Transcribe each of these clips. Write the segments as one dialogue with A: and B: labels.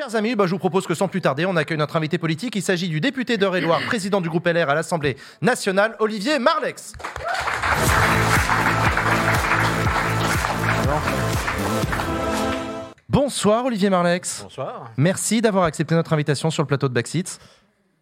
A: Chers amis, bah, je vous propose que sans plus tarder, on accueille notre invité politique. Il s'agit du député d'Eure-et-Loire, président du groupe LR à l'Assemblée nationale, Olivier Marlex. Bonsoir Olivier Marlex.
B: Bonsoir.
A: Merci d'avoir accepté notre invitation sur le plateau de Backseat.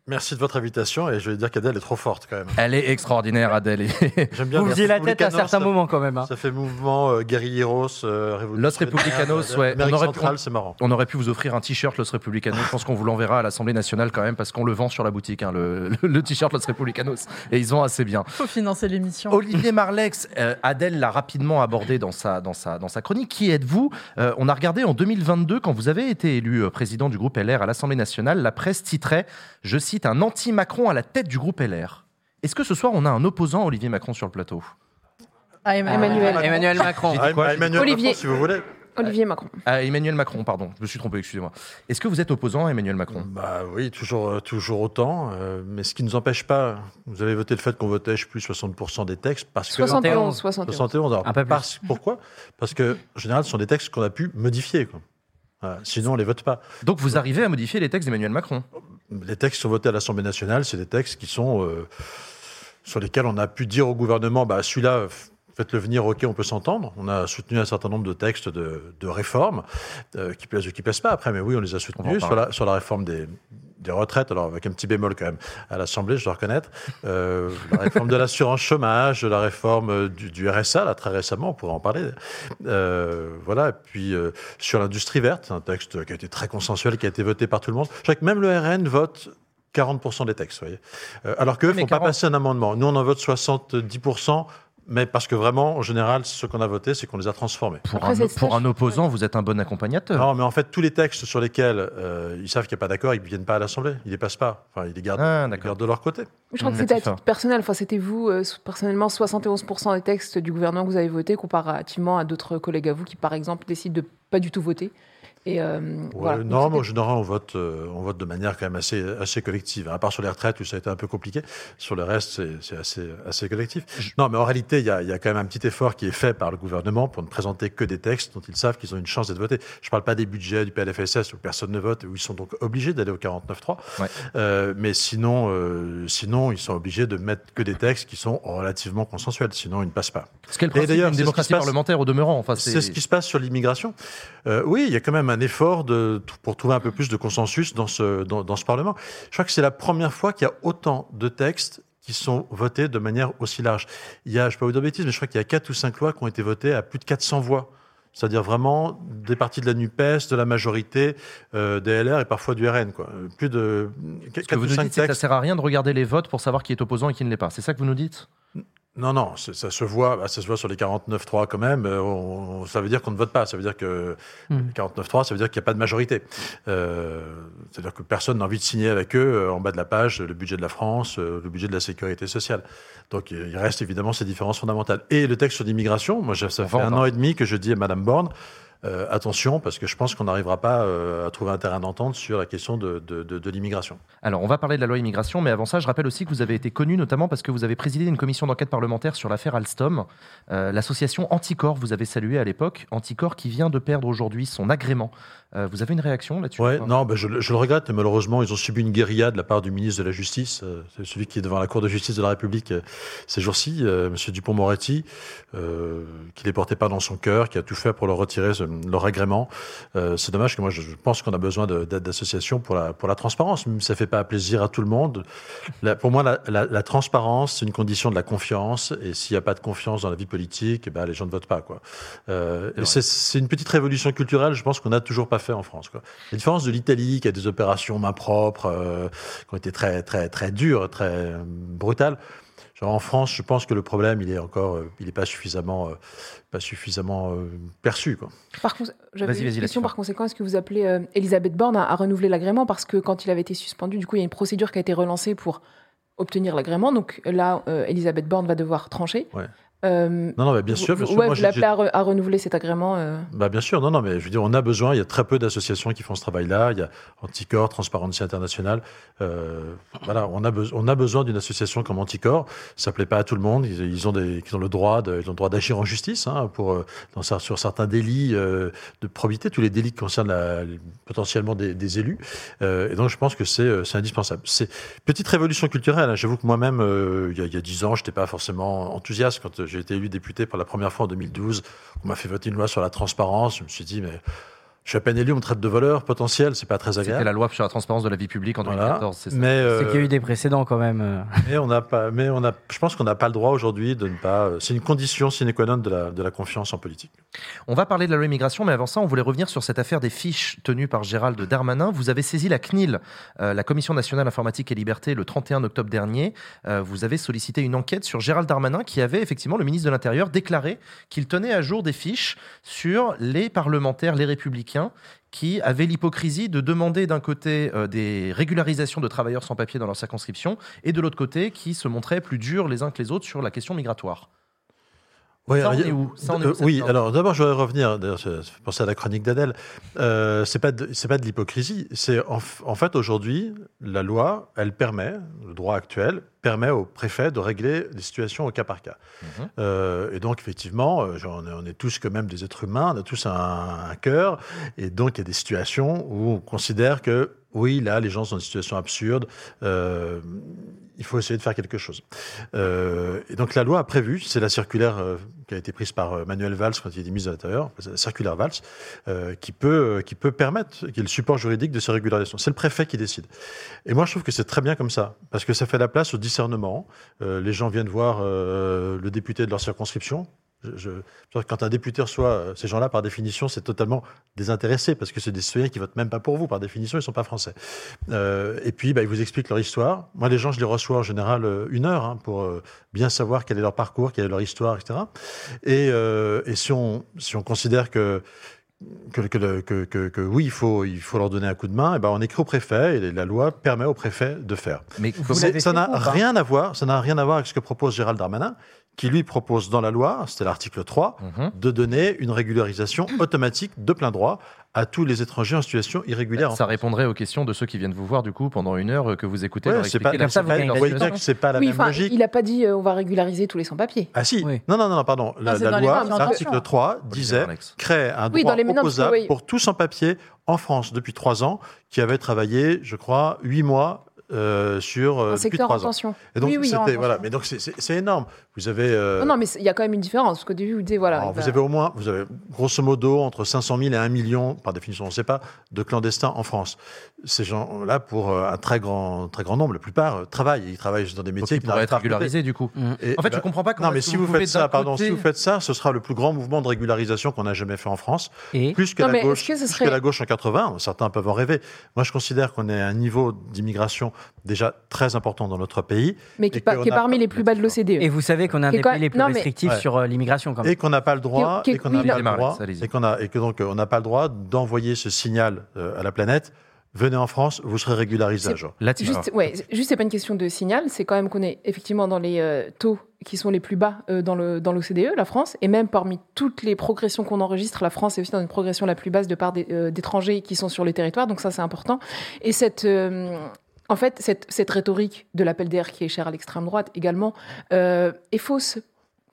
B: Merci de votre invitation et je vais dire qu'Adèle est trop forte quand même.
A: Elle est extraordinaire, Adèle.
B: J'aime bien
C: Vous faisiez la tête à certains
B: ça-
C: moments quand même. hein.
B: Ça fait mouvement euh, guerrilleros, euh, révolutionnaire.
A: Los Republicanos, ouais.
B: Amérique
A: On aurait pu-
B: centrale, c'est marrant.
A: On aurait pu vous offrir un t-shirt Los Republicanos. Je pense qu'on vous l'enverra à l'Assemblée nationale quand même parce qu'on le vend sur la boutique, hein, le, le- le t-shirt Los Republicanos. Et ils vendent assez bien.
D: Faut financer l'émission.
A: Olivier Marlex, euh, Adèle l'a rapidement abordé dans sa, dans sa, dans sa chronique. Qui êtes-vous? Euh, On a regardé en 2022, quand vous avez été élu euh, président du groupe LR à l'Assemblée nationale, la presse titrait, je cite, un anti-Macron à la tête du groupe LR. Est-ce que ce soir, on a un opposant à Olivier Macron sur le plateau?
D: Ah,
E: Emmanuel.
C: Emmanuel Macron.
A: dit
B: Ah,
A: quoi
B: Emmanuel
E: Olivier.
B: Macron, si vous voulez.
E: Olivier Macron.
A: Ah, Emmanuel Macron, pardon, je me suis trompé, excusez-moi. Est-ce que vous êtes opposant à Emmanuel Macron?
B: Bah oui, toujours, euh, toujours autant. euh, mais ce qui ne nous empêche pas, vous avez voté le fait qu'on votait, je plus, 60% des textes parce que.
E: 71, 71.
B: 71. Alors,
C: Un peu plus.
B: parce- pourquoi? Parce que, en général, ce sont des textes qu'on a pu modifier. quoi. Voilà, Sinon, on les vote pas.
A: Donc vous arrivez à modifier les textes d'Emmanuel Macron?
B: Les textes qui sont votés à l'Assemblée nationale, c'est des textes qui sont euh, sur lesquels on a pu dire au gouvernement, bah, celui-là, faites-le venir, ok, on peut s'entendre. On a soutenu un certain nombre de textes de, de réformes euh, qui plaisent ou qui plaisent pas après, mais oui, on les a soutenus sur
A: parler.
B: la, sur la réforme des, des retraites, alors avec un petit bémol quand même à l'Assemblée, je dois reconnaître, euh, la réforme de l'assurance chômage, la réforme euh, du, du RSA, là très récemment, on pourrait en parler. Euh, voilà, et puis euh, sur l'industrie verte, un texte qui a été très consensuel, qui a été voté par tout le monde. Je crois que même le RN vote 40% des textes, vous voyez. Alors qu'eux ne
A: Mais
B: font pas
A: 40.
B: passer un amendement. Nous, on en vote 70%, mais parce que vraiment, en général, ce qu'on a voté, c'est qu'on les a transformés.
A: pour
E: Après,
A: un, pour opposant, vous êtes un bon accompagnateur.
B: Non, mais en fait, tous les textes sur lesquels euh, ils savent qu'il n'y a pas d'accord, ils ne viennent pas à l'Assemblée. Ils ne les passent pas. Enfin, ils les gardent,
A: Ah,
B: ils les
A: d'accord.
B: gardent de leur côté.
E: Je crois que
A: Mmh,
E: c'était à titre personnel. Enfin, c'était vous, euh, personnellement, 71% des textes du gouvernement que vous avez votés comparativement à d'autres collègues à vous qui, par exemple, décident de pas du tout voter. Et euh,
B: Ouais,
E: voilà.
B: non, mais en général, on vote, euh, on vote de manière quand même assez, assez collective. À part sur les retraites où ça a été un peu compliqué, sur le reste, c'est- assez, assez collectif. Non, mais en réalité, il y a, il y a quand même un petit effort qui est fait par le gouvernement pour ne présenter que des textes dont ils savent qu'ils ont une chance d'être votés. Je ne parle pas des budgets du PLFSS où personne ne vote et où ils sont donc obligés d'aller au 49.3.
A: Ouais.
B: Euh, mais sinon, euh, sinon, ils sont obligés de mettre que des textes qui sont relativement consensuels. Sinon, ils ne passent pas.
A: Ce qu'est le
B: Et
A: principe
B: d'ailleurs, qui
A: démocratie parlementaire au demeurant. Enfin,
B: C'est ce qui se passe sur l'immigration. Euh, oui, il y a quand même un effort de, pour trouver un peu plus de consensus dans ce, dans, dans ce Parlement. Je crois que c'est la première fois qu'il y a autant de textes qui sont votés de manière aussi large. Il y a, je ne pas vous dire de bêtises, mais je crois qu'il y a quatre ou cinq lois qui ont été votées à plus de 400 voix. C'est-à-dire vraiment des partis de la NUPES, de la majorité, euh, des LR et parfois du RN. Quoi. Plus de
A: Ce que
B: 4
A: vous
B: ou
A: nous
B: 5
A: dites, c'est que ça sert à rien de regarder les votes pour savoir qui est opposant et qui ne l'est pas. C'est ça que vous nous dites?
B: Non, non, ça se voit, bah, ça se voit sur les 49-3 quand même. Euh, on- ça veut dire qu'on ne vote pas. Ça veut dire que
C: Hmm.
B: 49-3, ça veut dire qu'il n'y a pas de majorité. Euh, C'est-à-dire que personne n'a envie de signer avec eux euh, en bas de la page le budget de la France, euh, le budget de la sécurité sociale. Donc il reste évidemment ces différences fondamentales. Et le texte sur l'immigration, moi ça fait un an et demi que je dis à Madame Borne. Euh, attention, parce que je pense qu'on n'arrivera pas euh, à trouver un terrain d'entente sur la question de, de- de- de l'immigration.
A: Alors, on va parler de la loi immigration, mais avant ça, je rappelle aussi que vous avez été connu notamment parce que vous avez présidé une commission d'enquête parlementaire sur l'affaire Alstom. Euh, L'association Anticor, vous avez salué à l'époque, Anticor qui vient de perdre aujourd'hui son agrément. Vous avez une réaction là-dessus
B: Ouais,
A: ou pas
B: non, ben je, le- je le regrette, mais malheureusement, ils ont subi une guérilla de la part du ministre de la Justice, celui qui est devant la Cour de justice de la République ces jours-ci, Monsieur Dupont-Moretti, euh, qui les portait pas dans son cœur, qui a tout fait pour leur retirer ce- leur agrément. Euh, c'est dommage que moi, je, pense qu'on a besoin d'associations pour la, pour la transparence, même ça fait pas plaisir à tout le monde. La- pour moi, la, la- la transparence, c'est une condition de la confiance, et s'il n'y a pas de confiance dans la vie politique, eh ben, les gens ne votent pas. Quoi. Euh,
A: C'est
B: une petite révolution culturelle, je pense qu'on n'a toujours pas fait en France. Quoi. La différence de l'Italie, qui a des opérations main propre, euh, qui ont été très, très, très dures, très brutales. Genre en France, je pense que le problème, il est encore, euh, il n'est pas suffisamment, euh, pas suffisamment euh, perçu. Quoi.
E: Par contre, j'avais une question par conséquent. Est-ce que vous appelez euh, Elisabeth Borne à, à renouveler l'agrément? Parce que quand il avait été suspendu, du coup, il y a une procédure qui a été relancée pour obtenir l'agrément. Donc là, euh, Elisabeth Borne va devoir trancher.
B: Ouais.
E: Euh,
B: Non, non, mais bien sûr. Bien sûr.
E: ouais,
B: Moi,
E: vous l'appelez à, re- à renouveler cet agrément. euh.
B: Bah bien sûr, non, non, mais je veux dire, on a besoin, il y a très peu d'associations qui font ce travail-là. Il y a Anticor, Transparency International. Euh, voilà, on a, beso- on a besoin d'une association comme Anticor. Ça plaît pas à tout le monde. Ils, ils ont, des, ils ont le droit d'agir en justice hein, pour, dans, sur certains délits de probité, tous les délits qui concernent la- potentiellement des, des élus. Et donc, je pense que c'est indispensable. C'est petite révolution culturelle. hein. J'avoue que moi-même, il y a- dix ans, je n'étais pas forcément enthousiaste quand j'ai été élu député pour la première fois en 2012. On m'a fait voter une loi sur la transparence. Je me suis dit, mais je suis à peine élu, on me traite de voleur potentiel, c'est pas très
A: C'était
B: agréable.
A: la loi sur la transparence de la vie publique en
B: Voilà.
A: 2014, c'est ça
B: Mais, euh,
C: C'est qu'il y a eu des précédents quand même. euh.
B: mais on n'a pas, mais on a, je pense qu'on n'a pas le droit aujourd'hui de ne pas. C'est une condition sine qua non de la, de la confiance en politique.
A: On va parler de la loi immigration, mais avant ça, on voulait revenir sur cette affaire des fiches tenues par Gérald Darmanin. Vous avez saisi la CNIL, euh, la Commission nationale informatique et liberté, le 31 octobre dernier. Euh, vous avez sollicité une enquête sur Gérald Darmanin, qui avait effectivement, le ministre de l'Intérieur, déclaré qu'il tenait à jour des fiches sur les parlementaires, les républicains, qui avaient l'hypocrisie de demander d'un côté euh, des régularisations de travailleurs sans papier dans leur circonscription, et de l'autre côté, qui se montraient plus durs les uns que les autres sur la question migratoire. Ça, on
B: alors,
A: est où? Ça, on est où,
B: euh, oui, alors d'abord, je voudrais revenir. Fait penser à la chronique d'Adèle. Euh, c'est de, c'est pas de l'hypocrisie. C'est en, fait aujourd'hui, la loi, elle permet, le droit actuel permet au préfet de régler les situations au cas par cas.
A: Mhm.
B: Euh, et donc effectivement, genre, on, est, on est tous quand même des êtres humains, on a tous un, un cœur, et donc il y a des situations où on considère que oui, là, les gens sont dans une situation absurde. euh, il faut essayer de faire quelque chose. Euh, et donc la loi a prévu, c'est la circulaire euh, qui a été prise par euh, Manuel Valls quand il était ministre de l'Intérieur, la circulaire Valls, euh, qui, peut, euh, qui peut permettre, qui est le support juridique de ces régularisations. C'est le préfet qui décide. Et moi, je trouve que c'est très bien comme ça, parce que ça fait la place au discernement. Les gens viennent voir le député de leur circonscription. Je, quand un député reçoit euh, ces gens-là, par définition, c'est totalement désintéressé, parce que c'est des citoyens qui votent même pas pour vous, par définition, ils sont pas français. Euh, et puis, bah, ils vous expliquent leur histoire. Moi, les gens, je les reçois en général euh, une heure hein, pour bien savoir quel est leur parcours, quelle est leur histoire, etc. Et, euh, et si, on, si on considère que que, que, le- que, que- que oui, il faut, il faut leur donner un coup de main, et ben on écrit au préfet et la loi permet au préfet de faire.
A: Mais
B: ça n'a rien à voir, ça n'a rien à voir avec ce que propose Gérald Darmanin, qui lui propose dans la loi, c'était l'article 3,
A: Mhm.
B: de donner une régularisation automatique de plein droit à tous les étrangers en situation irrégulière.
A: Ça répondrait aux questions de ceux qui viennent vous voir du coup pendant une heure euh, que vous écoutez.
B: Ouais, c'est pas,
A: la
C: ça,
B: c'est pas la
E: Oui,
B: même
E: enfin,
B: logique.
E: il n'a pas dit euh, on va régulariser tous les sans-papiers.
B: Ah si,
C: Oui.
B: non, non, non, non, pardon. La,
D: les
B: loi, l'article
D: d'intégration.
B: 3
A: Olivier
B: disait crée un
E: Oui,
B: droit
E: dans les normes,
B: opposable
E: oui.
B: pour tout sans-papier en France depuis trois ans, qui avait travaillé, je crois, huit mois euh, sur euh,
E: Un
B: trois ans. Et donc
D: Oui, oui, en
B: c'était voilà, mais donc c'est- c'est c'est énorme. Vous avez euh,
E: Non, non, mais il y a quand même une différence. Parce qu'au début, vous disiez, voilà.
B: alors, vous avez au moins, vous avez grosso modo entre 500 000 et 1 million, par définition, on ne sait pas, de clandestins en France. Ces gens-là, pour euh, un très grand, très grand nombre, la plupart euh, travaillent. Ils travaillent dans des
A: Donc,
B: métiers
A: ils
B: qui
A: pourraient être régularisés du coup.
B: Et,
A: En fait,
B: bah,
A: je comprends pas comment
B: non, mais si vous, faites ça, pardon,
A: côté-
B: si vous faites ça, ce sera le plus grand mouvement de régularisation qu'on a jamais fait en France,
C: Et
B: plus que
E: Non,
B: la gauche,
E: est-ce que ce
B: plus
E: serait-
B: que la gauche en 80. Certains peuvent en rêver. Moi, je considère qu'on est à un niveau d'immigration déjà très important dans notre pays
E: mais qui,
B: et
E: pa- qui est parmi
B: pas-
E: les plus bas de l'OCDE.
C: Et vous savez qu'on a un des pays les plus
E: non,
C: restrictifs sur euh, l'immigration quand même.
B: et qu'on n'a pas le droit
E: Qui- qui-
B: et qu'on n'a
E: oui,
B: pas le droit et qu'on a et que donc on n'a pas le droit d'envoyer ce signal euh, à la planète. Venez en France, vous serez régularisé.
E: Juste, ouais, juste c'est pas une question de signal, c'est quand même qu'on est effectivement dans les euh, taux qui sont les plus bas euh, dans le dans l'OCDE, la France, et même parmi toutes les progressions qu'on enregistre, la France est aussi dans une progression la plus basse de part euh, d'étrangers qui sont sur le territoire, donc ça c'est important. Et cette euh, en fait, cette, cette rhétorique de l'appel d'air qui est chère à l'extrême droite également euh, est fausse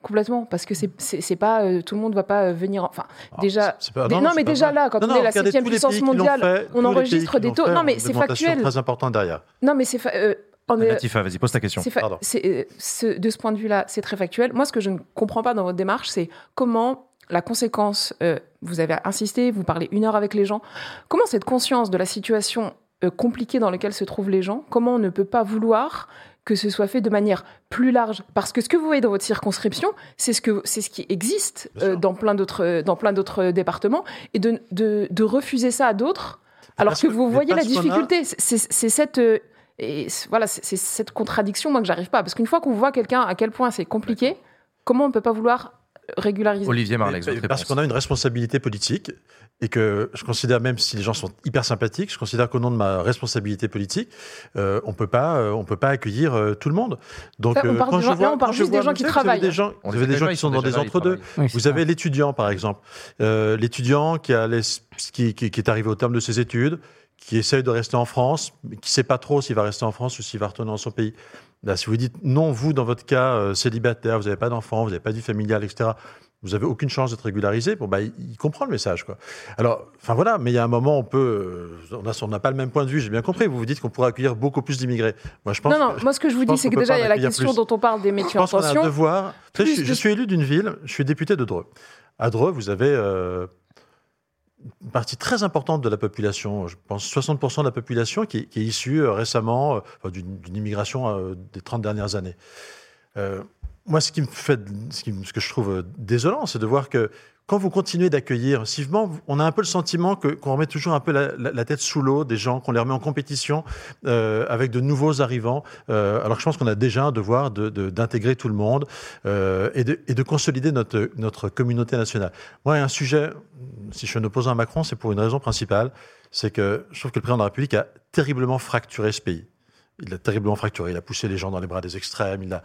E: complètement parce que c'est c'est c'est pas euh, tout le monde va pas euh, venir en- enfin
B: Ah,
E: déjà
B: c'est- c'est pas-
E: Dé- non, mais déjà
B: vrai.
E: là, quand
B: Non,
E: on
B: non,
E: est la septième puissance mondiale,
B: fait,
E: on enregistre des taux-
B: fait
E: non, mais c'est factuel.
B: très importante derrière.
E: non mais c'est fa- euh, on est-
A: Latifa, vas-y, pose ta question.
E: C'est fa-
B: Pardon.
E: c'est, euh, ce- de ce point de vue-là, c'est très factuel. Moi, ce que je ne comprends pas dans votre démarche, c'est comment la conséquence, euh, vous avez insisté, vous parlez une heure avec les gens, comment cette conscience de la situation euh, compliquée dans laquelle se trouvent les gens, comment on ne peut pas vouloir que ce soit fait de manière plus large? Parce que ce que vous voyez dans votre circonscription, c'est ce, que, c'est ce qui existe euh, dans plein d'autres, euh, dans plein d'autres départements, et de, de, de refuser ça à d'autres, alors que
B: que-
E: vous voyez la
B: a-
E: difficulté. C'est, cette... euh, et voilà, c'est c'est cette contradiction, moi, que j'arrive pas. Parce qu'une fois qu'on voit quelqu'un à quel point c'est compliqué, comment on ne peut pas vouloir régulariser.
A: Olivier Marlex,
B: Parce qu'on a une responsabilité politique et que je considère, même si les gens sont hyper sympathiques, je considère qu'au nom de ma responsabilité politique, euh, on peut pas, euh, on peut pas accueillir euh, tout le monde. Donc,
E: Là, on parle
B: quand
E: des
B: je
E: gens- là,
B: vois-
E: on parle
B: quand je
E: juste des gens qui
B: savez, vous avez
E: travaillent.
B: Des gens,
A: On
B: vous avez des gens qui sont dans des
A: là,
B: entre-deux.
A: travaillent.
C: Oui,
B: Vous
C: ça.
B: avez l'étudiant, par exemple, euh, l'étudiant qui, a les- qui, qui- qui est arrivé au terme de ses études, qui essaye de rester en France, mais qui ne sait pas trop s'il va rester en France ou s'il va retourner dans son pays. Là, si vous dites non, vous, dans votre cas, euh, célibataire, vous n'avez pas d'enfant, vous n'avez pas de vie familiale, etc., vous n'avez aucune chance d'être régularisé, bon, bah, il, comprend le message. Quoi. Alors, enfin voilà, mais il y a un moment, on peut. euh, on n'a pas le même point de vue, j'ai bien compris. Vous vous dites qu'on pourrait accueillir beaucoup plus d'immigrés. Moi, je pense
E: Non, non, moi ce que je vous
B: je
E: dis, c'est que déjà, il y a la question
B: plus.
E: dont on parle des
B: Je
E: métiers en
B: pense qu'on a un
E: tension.
B: devoir. Savez, je, je suis élu d'une ville, je suis député de Dreux. À Dreux, vous avez euh, une partie très importante de la population, je pense 60% de la population qui, est- issue euh, récemment euh, d'une immigration euh, des 30 dernières années. Moi, ce qui me fait, ce, que je trouve désolant, c'est de voir que quand vous continuez d'accueillir massivement, on a un peu le sentiment qu'on remet toujours un peu la, tête sous l'eau des gens, qu'on les remet en compétition euh, avec de nouveaux arrivants. Euh, alors que je pense qu'on a déjà un devoir de- de- d'intégrer tout le monde euh, et, de, consolider notre, communauté nationale. Moi, un sujet, si je suis un opposant à Macron, c'est pour une raison principale, c'est que je trouve que le président de la République a terriblement fracturé ce pays. Il l'a terriblement fracturé. Il a poussé les gens dans les bras des extrêmes. Il a...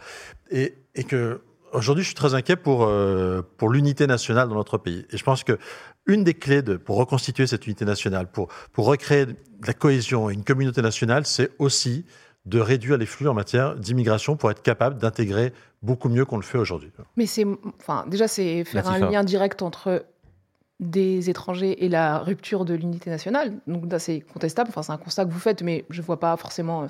B: et que aujourd'hui, je suis très inquiet pour, euh, pour l'unité nationale dans notre pays. Et je pense que une des clés de, pour reconstituer cette unité nationale, pour, pour recréer de la cohésion et une communauté nationale, c'est aussi de réduire les flux en matière d'immigration pour être capable d'intégrer beaucoup mieux qu'on le fait aujourd'hui.
E: Mais c'est, enfin, déjà, c'est faire
A: Latifa.
E: un lien direct entre des étrangers et la rupture de l'unité nationale. Donc là, c'est contestable. Enfin, c'est un constat que vous faites, mais je vois pas forcément euh,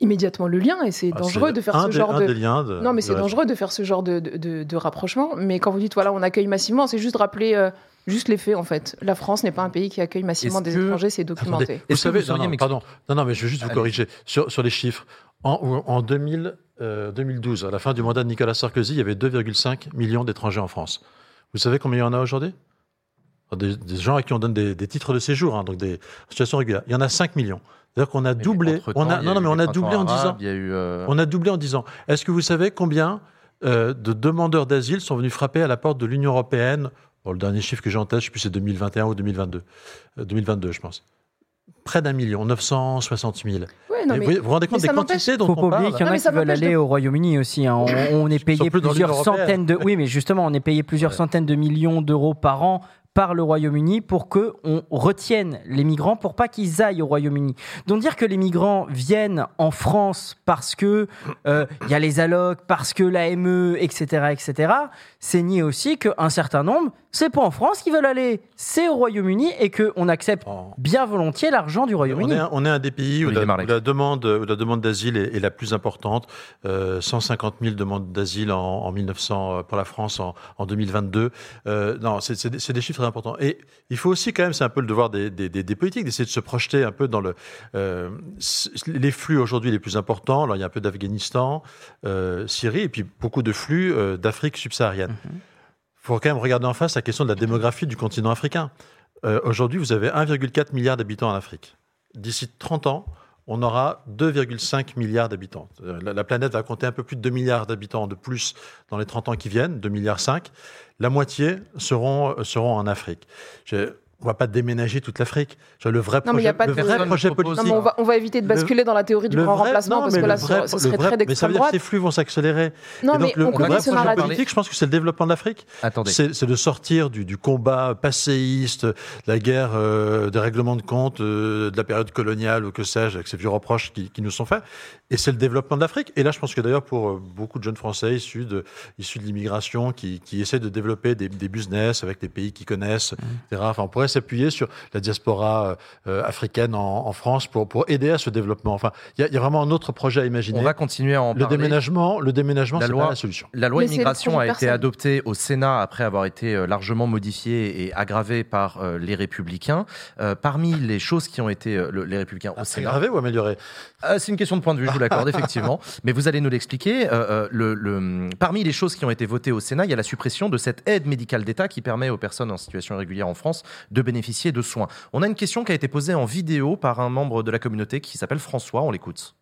E: immédiatement le lien. Et c'est
B: Ah,
E: dangereux de faire ce
B: des-
E: genre de. Non, mais c'est dangereux de faire ce genre de, de, de- de rapprochement. Mais quand vous dites, voilà, on accueille massivement, c'est juste rappeler euh, juste les faits, en fait. La France n'est pas un pays qui accueille massivement des
A: que-
E: étrangers, c'est
B: Attendez,
E: documenté.
B: vous savez,
A: vous
B: non, non, pardon, non, non, mais je veux juste vous
A: Allez.
B: corriger sur, sur les chiffres. En, en 2000, euh, 2012, à la fin du mandat de Nicolas Sarkozy, il y avait 2,5 millions d'étrangers en France. Vous savez combien il y en a aujourd'hui? Des, des gens à qui on donne des, des titres de séjour, hein, donc des situations régulières. Il y en a 5 millions. C'est-à-dire qu'on a
A: Mais
B: doublé. On a, non, non, mais on
A: les
B: a doublé en
A: printemps
B: 10 ans.
A: euh,
B: On a doublé en 10 ans. Est-ce que vous savez combien euh, de demandeurs d'asile sont venus frapper à la porte de l'Union européenne? Bon, Le dernier chiffre que j'ai en tête, je ne sais plus, c'est 2021 ou 2022. Euh, 2022, je pense. Près d'un million, 960 000.
E: Ouais, non, mais
B: vous, vous rendez compte
E: mais
B: des quantités dont
C: Faut
B: on
C: pas oublier
B: parle
C: qu'il y en a qui veulent aller
E: de-
C: au Royaume-Uni aussi. hein. On, on est payé plusieurs centaines de. Oui, mais justement, on est payé plusieurs
B: Ouais.
C: centaines de millions d'euros par an par le Royaume-Uni pour que on retienne les migrants pour pas qu'ils aillent au Royaume-Uni. Donc dire que les migrants viennent en France parce que euh, il y a les allocs, parce que l'AME, etc., etc. C'est nier aussi qu'un certain nombre, c'est pas en France qu'ils veulent aller, c'est au Royaume-Uni et que on accepte
B: Oh.
C: bien volontiers l'argent du
B: On
C: Royaume-Uni.
B: est, un, on est un des pays où la,
A: Marleix.
B: où la demande, où la demande d'asile est, est la plus importante. Euh, 150 000 demandes d'asile en, en 1900 euh, pour la France en, en 2022. Euh, non, c'est c'est des- c'est des chiffres très importants. Et il faut aussi quand même, c'est un peu le devoir des, des, des- des politiques d'essayer de se projeter un peu dans le euh, les flux aujourd'hui les plus importants. Alors il y a un peu d'Afghanistan, euh, Syrie, et puis beaucoup de flux euh, d'Afrique subsaharienne.
C: Mhm.
B: Il faut quand même regarder en face la question de la démographie du continent africain. Euh, Aujourd'hui, vous avez 1,4 milliard d'habitants en Afrique. D'ici 30 ans, on aura 2,5 milliards d'habitants. Euh, La, la planète va compter un peu plus de 2 milliards d'habitants de plus dans les 30 ans qui viennent, 2 milliards 5. La moitié seront, seront en Afrique. On va pas déménager toute l'Afrique. Le vrai
E: Non, mais il y a
B: projet,
E: pas
B: le
E: de-
B: vrai projet
E: Non,
B: politique.
E: mais on va, on va éviter de
B: Le-
E: basculer dans la théorie du grand
B: vrai-
E: remplacement
B: non,
E: parce que là,
B: vrai-
E: ce serait
B: vrai-
E: très
B: Mais ça
E: d'extrême
B: veut dire que ces flux vont s'accélérer.
E: Non,
B: Et donc,
E: mais
B: le,
E: on
B: le
E: connaît
B: vrai
E: ce
B: projet politique, je pense que c'est le développement de l'Afrique.
A: Attendez.
B: C'est de sortir du, du combat passéiste, de la guerre euh, des règlements de compte euh, de la période coloniale ou que sais-je, avec ces vieux reproches qui, qui nous sont faits. Et c'est le développement de l'Afrique. Et là, je pense que d'ailleurs, pour euh, beaucoup de jeunes Français issus de, issus de l'immigration qui, qui essaient de développer des, des business avec des pays qu'ils connaissent, etc. Enfin, on pourrait s'appuyer sur la diaspora euh, africaine en, en France pour, pour aider à ce développement. Enfin, il y, a- il y a vraiment un autre projet à imaginer.
A: On va continuer à en
B: le
A: parler.
B: déménagement, le déménagement,
A: La
B: c'est
A: loi-
B: pas la solution.
A: La loi
E: Mais
A: immigration a été adoptée au Sénat après avoir été euh, largement modifiée et aggravée par euh, les Républicains. Euh, parmi les choses qui ont été euh, le- les Républicains au
B: C'est
A: Sénat,
B: gravé ou amélioré
A: Euh, c'est une question de point de vue, je vous l'accorde effectivement. Mais vous allez nous l'expliquer. Euh, euh, le, le- parmi les choses qui ont été votées au Sénat, il y a la suppression de cette aide médicale d'État qui permet aux personnes en situation irrégulière en France de bénéficier de soins. On a une question qui a été posée en vidéo par un membre de la communauté qui s'appelle François. On l'écoute.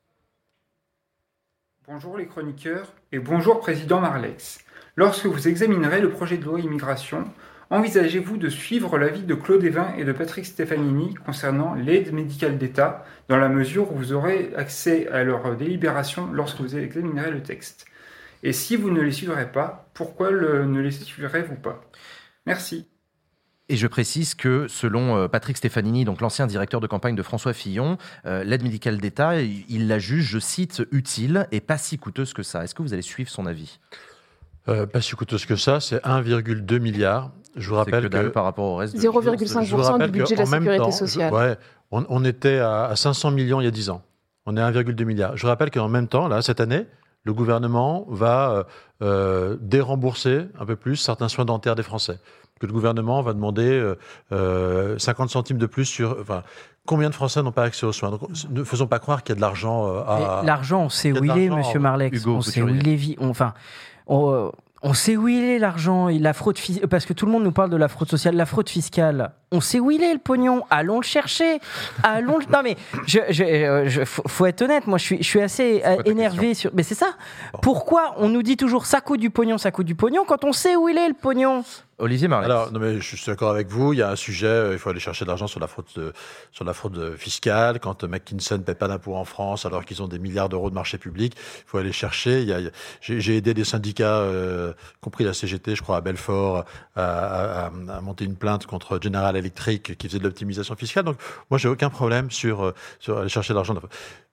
F: Bonjour les chroniqueurs et bonjour Président Marlex. Lorsque vous examinerez le projet de loi immigration, envisagez-vous de suivre l'avis de Claude Evin et de Patrick Stefanini concernant l'aide médicale d'État dans la mesure où vous aurez accès à leur délibération lorsque vous examinerez le texte? Et si vous ne les suivrez pas, pourquoi ne les suivrez-vous pas? Merci.
A: Et je précise que selon euh, Patrick Stefanini, donc l'ancien directeur de campagne de François Fillon, euh, l'aide médicale d'État, il la juge, je cite, utile et pas si coûteuse que ça. Est-ce que vous allez suivre son avis?
B: Euh, pas si coûteuse que ça, c'est 1,2 milliard. Je vous rappelle
A: que par rapport au reste. de-
E: 0,5%
B: Je vous rappelle
E: du budget de la sécurité
B: temps,
E: sociale.
B: Ouais, on, on était à, à 500 millions il y a 10 ans. On est à 1,2 milliard. Je rappelle qu'en même temps, là, cette année, le gouvernement va euh, dérembourser un peu plus certains soins dentaires des Français. Que le gouvernement va demander euh, euh, 50 centimes de plus sur. Enfin, combien de Français n'ont pas accès aux soins? Donc, ne faisons pas croire qu'il y a de l'argent euh, à.
C: L'argent, on sait où il est, monsieur Marlex.
A: Hugo
C: on sait où il est. Enfin, on, euh, on sait où il est l'argent. Et La fraude fis- parce que tout le monde nous parle de la fraude sociale, la fraude fiscale. On sait où il est le pognon. Allons le chercher. Allons. le- Non mais, je, je- euh, je- faut, être honnête. Moi, je suis, je suis assez euh, énervé sur. Mais c'est ça.
B: Bon.
C: Pourquoi on nous dit toujours ça coûte du pognon, ça coûte du pognon quand on sait où il est le pognon?
A: Olivier.
B: Alors, non, mais je suis d'accord avec vous. Il y a un sujet, euh, il faut aller chercher de l'argent sur la fraude, euh, sur la fraude euh, fiscale. Quand McKinsey ne paie pas d'impôts en France, alors qu'ils ont des milliards d'euros de marché public, il faut aller chercher. J'ai, aidé des syndicats, y compris la CGT, je crois, à Belfort, à, monter une plainte contre General Electric qui faisait de l'optimisation fiscale. Donc, moi, j'ai aucun problème sur, sur aller chercher de l'argent.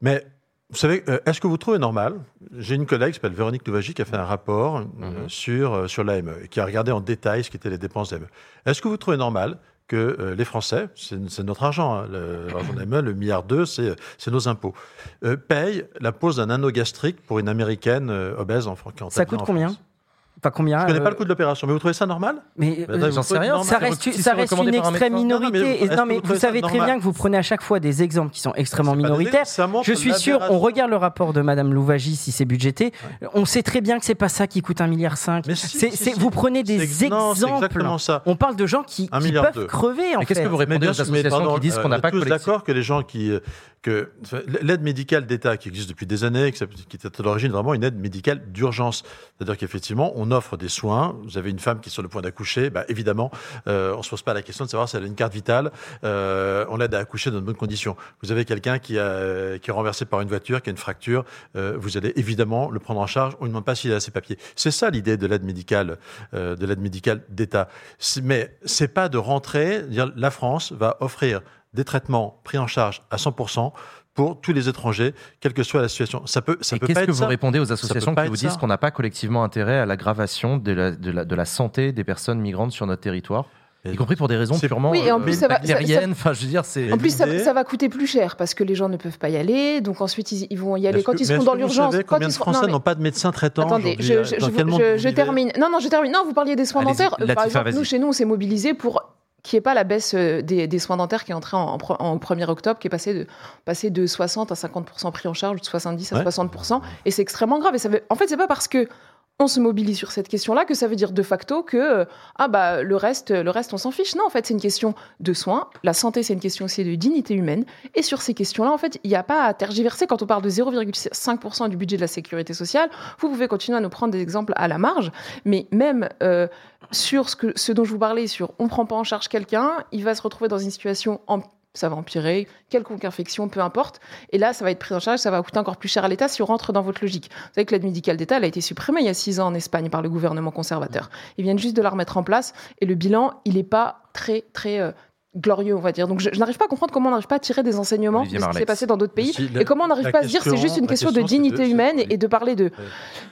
B: Mais vous savez, euh, est-ce que vous trouvez normal J'ai une collègue qui s'appelle Véronique Louvagie qui a fait un rapport euh,
A: Mhm.
B: sur, euh, sur l'AME, et qui a regardé en détail ce qu'étaient les dépenses d'AME. Est-ce que vous trouvez normal que les Français, c'est notre argent, hein, le- l'argent d'AME, le milliard d'eux, c'est nos impôts, euh, payent la pose d'un anneau gastrique pour une américaine obèse en en
C: Ça coûte
B: en
C: combien
B: France?
C: Enfin combien
B: Je connais
C: euh,
B: pas le coût de l'opération, mais vous trouvez ça normal?
C: Mais
B: Bah,
C: euh,
A: j'en
B: vous
A: sais rien,
C: ça reste, ça reste une extrême
A: médecin.
B: Non, non, mais
C: minorité.
B: Vous
C: vous
B: ça
C: savez très bien que vous prenez à chaque fois des exemples qui sont extrêmement minoritaires. Je suis sûr, on regarde le rapport de Madame Louvagie si c'est budgété. On sait très bien que c'est pas ça qui coûte un milliard. Vous prenez des exemples. On parle de gens qui, peuvent crever
A: qu'est-ce
C: fait.
A: que vous répondez aux associations qui disent
B: euh,
A: qu'on n'a
B: on
A: pas
B: est tous
A: collectif
B: d'accord que les gens qui euh, que l'aide médicale d'État qui existe depuis des années, qui qui était à l'origine vraiment une aide médicale d'urgence, c'est-à-dire qu'effectivement on offre des soins. Vous avez une femme qui est sur le point d'accoucher, bah, évidemment, euh, on se pose pas la question de savoir si elle a une carte vitale. Euh, on l'aide à accoucher dans de bonnes conditions. Vous avez quelqu'un qui est renversé par une voiture, qui a une fracture, euh, vous allez évidemment le prendre en charge. On ne demande pas s'il a ses papiers. C'est ça l'idée de l'aide médicale, euh, de l'aide médicale d'État. Mais c'est pas de rentrer, dire la France va offrir des traitements pris en charge à 100% pour tous les étrangers, quelle que soit la situation. Ça peut, ça
A: Et
B: peut
A: qu'est-ce
B: pas
A: que
B: être
A: vous
B: ça.
A: répondez aux associations qui vous disent
B: ça.
A: qu'on n'a pas collectivement intérêt à l'aggravation de la, de, la, de la santé des personnes migrantes sur notre territoire y compris pour des raisons
B: c'est-
A: purement
E: Oui, et en
A: euh,
E: plus, ça va- ça-
A: bactériennes. Enfin, je veux dire, c'est.
E: En plus, ça,
B: l'idée-
E: ça va coûter plus cher parce que les gens ne peuvent pas y aller. Donc ensuite, ils, ils vont y aller quand
B: que-
E: ils seront dans
B: que vous
E: l'urgence.
B: Combien de Français
E: non, mais-
B: n'ont pas de médecin traitant
E: Attendez, je,
B: euh,
E: je-
B: Dans
E: je
B: quel
E: vous-
B: monde
E: je-
B: vous
E: je
B: vivez?
E: termine. Non, non, je termine. Non, vous parliez des soins
A: Allez-y,
E: dentaires. Euh,
A: Latifa,
E: Par exemple,
A: vas-y.
E: nous, chez nous, on s'est mobilisé pour qu'il n'y ait pas la baisse euh, des, des soins dentaires qui est entrée en, en, pre- en 1er octobre, qui est passée de, passée de 60 à 50% pris en charge, de 70 à
B: Ouais.
E: 60%. Et c'est extrêmement grave. Et ça veut- en fait, c'est pas parce que on se mobilise sur cette question-là que ça veut dire de facto que euh, ah bah le reste le reste on s'en fiche non en fait c'est une question de soins la santé c'est une question aussi de dignité humaine et sur ces questions-là en fait il n'y a pas à tergiverser quand on parle de 0,5% du budget de la sécurité sociale vous pouvez continuer à nous prendre des exemples à la marge mais même euh, sur ce que ce dont je vous parlais sur on prend pas en charge quelqu'un il va se retrouver dans une situation en ça va empirer, quelconque infection, peu importe. Et là, ça va être pris en charge, ça va coûter encore plus cher à l'État si on rentre dans votre logique. Vous savez que l'aide médicale d'État, elle a été supprimée il y a six ans en Espagne par le gouvernement conservateur. Ils viennent juste de la remettre en place et le bilan, il n'est pas très, très euh, glorieux, on va dire. Donc je, je n'arrive pas à comprendre comment on n'arrive pas à tirer des enseignements
A: Olivier
E: de ce qui s'est passé dans d'autres pays
B: Si, la-
E: et comment on n'arrive pas à se dire c'est
B: question-
E: juste une question de
B: c'est
E: dignité
B: de-
E: humaine
B: c'est-
E: et de parler de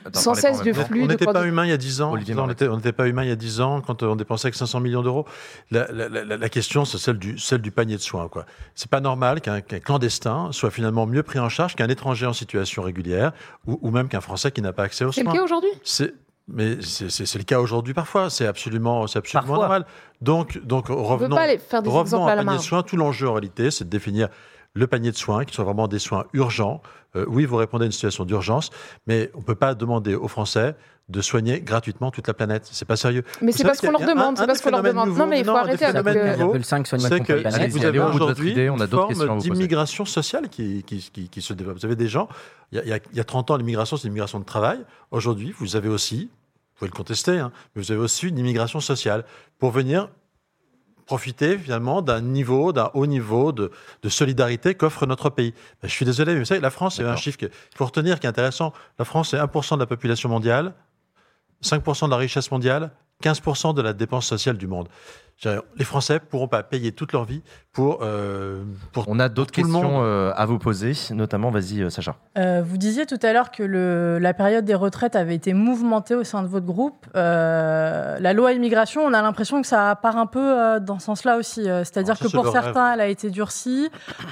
A: Attends,
E: sans cesse de flux,
B: on
E: de
B: n'était pas humain il y a 10 ans.
A: Olivier
B: on n'était on n'était pas humain il y a 10 ans quand on dépensait que 500 millions d'euros. La, la- la- la question, c'est celle du, celle du panier de soins. quoi. C'est pas normal qu'un clandestin soit finalement mieux pris en charge qu'un étranger en situation régulière ou, ou même qu'un Français qui n'a pas accès aux
E: C'est
B: soins.
E: le cas aujourd'hui?
B: C'est mais c'est le cas aujourd'hui parfois. C'est absolument, absolument
C: Parfois.
B: normal. Donc, donc revenons,
E: pas faire des
B: revenons à
E: la
B: panier de soins. Tout l'enjeu en réalité, c'est de définir le panier de soins, qui sont vraiment des soins urgents. Euh, oui, vous répondez à une situation d'urgence, mais on ne peut pas demander aux Français de soigner gratuitement toute la planète. C'est pas sérieux.
E: Mais c'est
B: savez
E: parce qu'on leur demande, c'est parce
B: des
E: qu'on leur demande. Non, mais il faut
B: non,
E: arrêter avec.
B: phénomènes nouveaux,
C: Level 5 soigne
B: c'est
C: pas
B: que
C: la planète.
B: vous avez aujourd'hui
A: idée, on a
B: une
A: d'autres questions à
B: forme d'immigration sociale qui, qui, qui, qui se développe. Vous avez des gens, il y a, il y a- il y a 30 ans, l'immigration, c'est l'immigration de travail. Aujourd'hui, vous avez aussi, vous pouvez le contester, hein, mais vous avez aussi une immigration sociale pour venir profiter finalement d'un niveau, d'un haut niveau de, de solidarité qu'offre notre pays. Ben, je suis désolé, mais vous savez, la France, c'est un chiffre qu'il faut retenir qui est intéressant. La France, c'est 1% de la population mondiale, 5% de la richesse mondiale, 15% de la dépense sociale du monde. Les Français ne pourront pas payer toute leur vie pour, euh, pour
A: On a d'autres questions euh, à vous poser, notamment, vas-y, euh, Sacha.
D: Euh, vous disiez tout à l'heure que le- la période des retraites avait été mouvementée au sein de votre groupe. Euh, la loi immigration, on a l'impression que ça part un peu euh, dans ce sens-là aussi. C'est-à-dire que pour
B: rêve.
D: certains, elle a été durcie.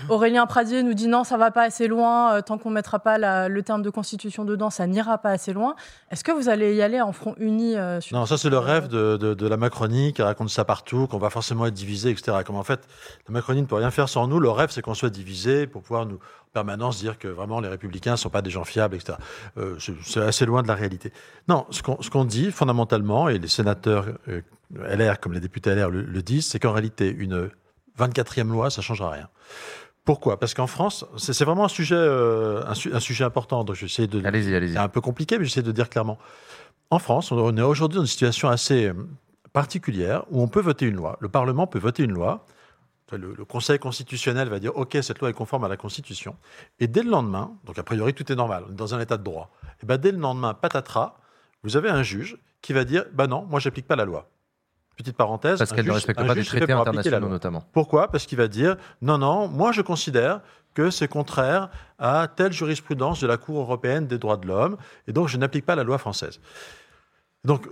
D: Aurélien Pradier nous dit non, ça va pas assez loin. Euh, tant qu'on mettra pas la- le terme de constitution dedans, ça n'ira pas assez loin. Est-ce que vous allez y aller en front uni euh, sur
B: Non, ça c'est le rêve de, de- de la Macronie qui raconte ça partout, qu'on va forcément être divisé, etc. Comme en fait, la Macronie ne peut rien faire sans nous. Le rêve, c'est qu'on soit divisé pour pouvoir nous, en permanence, dire que vraiment les républicains ne sont pas des gens fiables, etc. Euh, c'est- assez loin de la réalité. Non, ce qu'on dit fondamentalement, et les sénateurs euh, LR comme les députés LR le, le disent, c'est qu'en réalité, une 24e loi, ça ne changera rien. Pourquoi? Parce qu'en France, c'est vraiment un sujet, euh, un, su- un sujet important. Donc, j'essaie de,
A: Allez-y, allez-y.
B: c'est un peu compliqué, mais j'essaie de dire clairement. En France, on est aujourd'hui dans une situation assez particulière où on peut voter une loi. Le Parlement peut voter une loi. Le, le Conseil constitutionnel va dire OK, cette loi est conforme à la Constitution. Et dès le lendemain, donc a priori tout est normal, on est dans un état de droit. Et ben dès le lendemain, patatras, vous avez un juge qui va dire bah non, moi j'applique pas la loi. Petite parenthèse.
A: Parce qu'elle ne respecte pas des traités internationaux, notamment.
B: Pourquoi? Parce qu'il va dire non, non, moi je considère que c'est contraire à telle jurisprudence de la Cour européenne des droits de l'homme, et donc je n'applique pas la loi française. Donc,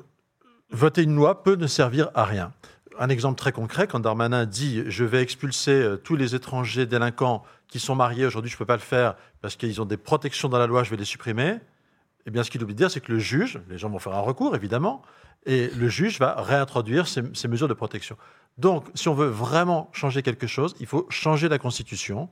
B: voter une loi peut ne servir à rien. Un exemple très concret, quand Darmanin dit je vais expulser euh, tous les étrangers délinquants qui sont mariés, aujourd'hui je ne peux pas le faire parce qu'ils ont des protections dans la loi, je vais les supprimer, eh bien ce qu'il oublie de dire, c'est que le juge, les gens vont faire un recours évidemment, et le juge va réintroduire ces, mesures de protection. Donc, si on veut vraiment changer quelque chose, il faut changer la Constitution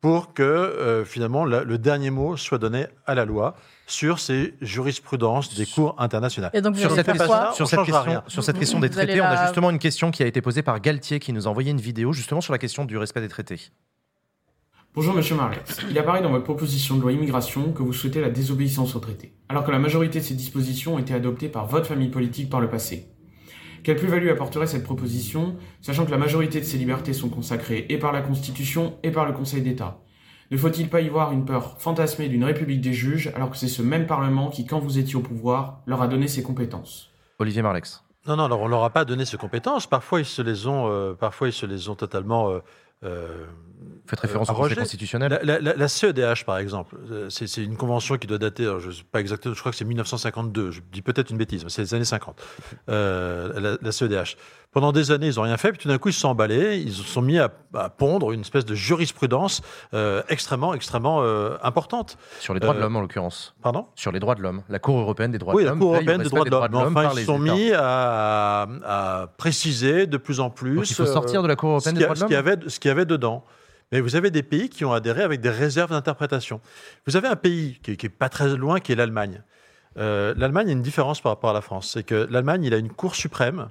B: pour que euh, finalement le dernier mot soit donné à la loi sur ces jurisprudences des cours internationales.
D: Et donc, vous
A: Sur cette, question,
D: quoi
B: ça,
A: sur
B: on
A: cette
B: changera
A: question,
B: rien.
A: sur cette question des
D: Vous
A: traités, on a justement une question qui a été posée par Galtier qui nous a envoyé une vidéo justement sur la question du respect des traités.
G: Bonjour Monsieur Marlet. Il apparaît dans votre proposition de loi immigration que vous souhaitez la désobéissance au traité, alors que la majorité de ces dispositions ont été adoptées par votre famille politique par le passé. Quelle plus-value apporterait cette proposition, sachant que la majorité de ces libertés sont consacrées et par la Constitution et par le Conseil d'État? Ne faut-il pas y voir une peur fantasmée d'une république des juges, alors que c'est ce même Parlement qui, quand vous étiez au pouvoir, leur a donné ses compétences?
A: Olivier Marlex.
B: Non, non, alors on leur a pas donné ces compétences. Parfois, ils se les ont, euh, parfois, ils se les ont totalement. euh, euh,
A: faites référence
B: Euh,
A: au Conseil
B: Roger,
A: constitutionnel.
B: La, la- la- la CEDH, par exemple, euh, c'est une convention qui doit dater, je sais pas exactement, je crois que c'est 1952, je dis peut-être une bêtise, mais c'est les années 50, euh, la, la CEDH. Pendant des années, ils n'ont rien fait, puis tout d'un coup, ils se sont emballés, ils se sont mis à, à pondre une espèce de jurisprudence euh, extrêmement, extrêmement euh, importante.
A: Sur les droits de
B: euh,
A: l'homme, en l'occurrence.
B: Pardon?
A: Sur les droits de l'homme. La Cour européenne des droits
B: oui,
A: de
B: la
A: l'homme.
B: Cour
A: veille au
B: européenne des droits de l'homme. Enfin, ils se sont
A: États.
B: mis à, à préciser de plus en plus.
A: Donc il faut
B: euh,
A: sortir de la Cour européenne des droits de l'homme.
B: ce qu'il y avait dedans. Mais vous avez des pays qui ont adhéré avec des réserves d'interprétation. Vous avez un pays qui, qui est pas très loin, qui est l'Allemagne. Euh, L'Allemagne a une différence par rapport à la France. C'est que l'Allemagne, il a une Cour suprême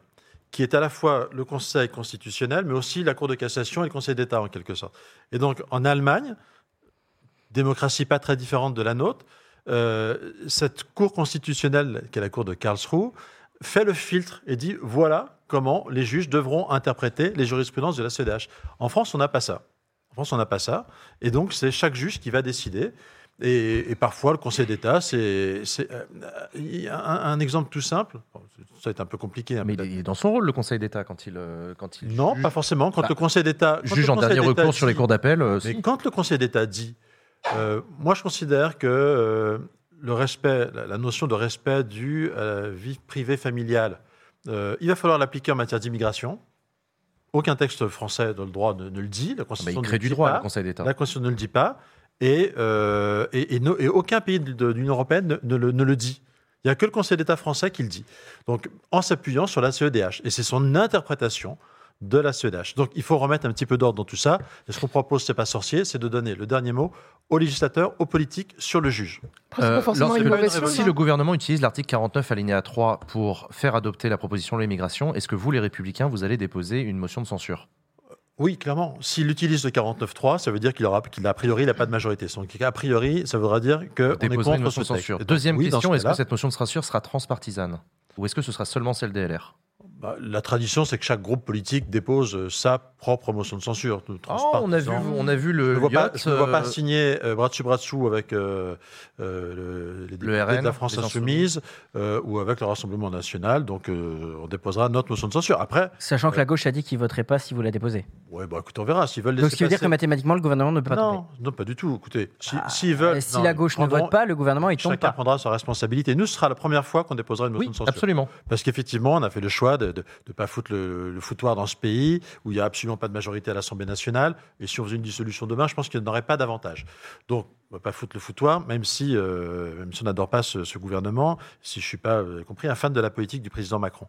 B: qui est à la fois le Conseil constitutionnel, mais aussi la Cour de cassation et le Conseil d'État, en quelque sorte. Et donc, en Allemagne, démocratie pas très différente de la nôtre, euh, cette Cour constitutionnelle, qui est la Cour de Karlsruhe, fait le filtre et dit voilà comment les juges devront interpréter les jurisprudences de la CEDH. En France, on n'a pas ça. En France, on n'a pas ça. Et donc, c'est chaque juge qui va décider. Et, et parfois, le Conseil d'État, c'est. euh, un, un exemple tout simple. Bon, ça va être un peu compliqué. hein,
A: Mais il est dans son rôle, le Conseil d'État, quand il, euh, quand il
B: Non,
A: juge,
B: pas forcément. Quand
A: Bah,
B: le Conseil d'État.
A: juge en dernier recours sur les cours d'appel. euh,
B: mais
A: si.
B: quand le Conseil d'État dit, euh, moi je considère que euh, le respect, la, notion de respect du vie privée familiale, il va falloir l'appliquer en matière d'immigration. Aucun texte français dans le droit ne, ne le dit. La
A: Ah bah,
B: Constitution
A: il crée du droit,
B: pas.
A: le Conseil d'État.
B: La Constitution ne le dit pas. Et, euh, et, et no- et aucun pays de, de l'Union européenne ne, ne le, ne le dit. Il n'y a que le Conseil d'État français qui le dit. Donc, en s'appuyant sur la CEDH. Et c'est son interprétation de la CEDH. Donc il faut remettre un petit peu d'ordre dans tout ça. Et ce qu'on propose, c'est pas sorcier, c'est de donner le dernier mot aux législateurs, aux politiques, sur le juge.
A: Euh, lorsque-
B: si
E: chose.
A: Si
E: hein.
A: le gouvernement utilise l'article 49 alinéa 3 pour faire adopter la proposition de l'immigration, est-ce que vous, les républicains, vous allez déposer une motion de censure?
B: Oui, clairement. S'il utilise le 49.3, ça veut dire qu'il aura, qu'il a, a priori, il n'a pas de majorité. Donc, a priori, ça voudra dire qu'on est
A: Déposer
B: contre
A: une motion
B: ce
A: de
B: texte.
A: censure.
B: Donc,
A: Deuxième
B: oui,
A: question,
B: ce
A: est-ce que cette motion de censure sera transpartisane? Ou est-ce que ce sera seulement celle des LR
B: la tradition, c'est que chaque groupe politique dépose euh, sa propre motion de censure. de
A: Oh, on, a vu, on a vu
B: Je
A: le
B: ne vois je ne vois pas
A: euh,
B: signer euh, bras dessus bras dessous avec euh, euh, le, les députés
A: RN,
B: de la France Insoumise euh, ou avec le Rassemblement National. Donc, euh, on déposera notre motion de censure. Après,
C: Sachant que la gauche a dit qu'il voterait pas si vous la déposez.
B: ouais, bah, écoute, on verra. S'ils veulent
C: Donc ce qui veut dire que mathématiquement, le gouvernement ne peut pas tomber.
B: non, non, pas du tout. Écoutez, si-
C: Ah,
B: s'ils veulent.
C: si
B: non,
C: la gauche ne vote pas, le gouvernement il tombe
B: Chacun
C: pas.
B: prendra sa responsabilité. Nous, ce sera la première fois qu'on déposera une motion
A: Oui,
B: de censure.
A: absolument.
B: Parce qu'effectivement, on a fait le choix de ne pas foutre le, foutoir dans ce pays où il n'y a absolument pas de majorité à l'Assemblée nationale. Et si on faisait une dissolution demain, je pense qu'il n'y en aurait pas davantage. Donc, on ne va pas foutre le foutoir, même si, euh, même si on n'adore pas ce, gouvernement, si je ne suis pas, avez compris, un fan de la politique du président Macron.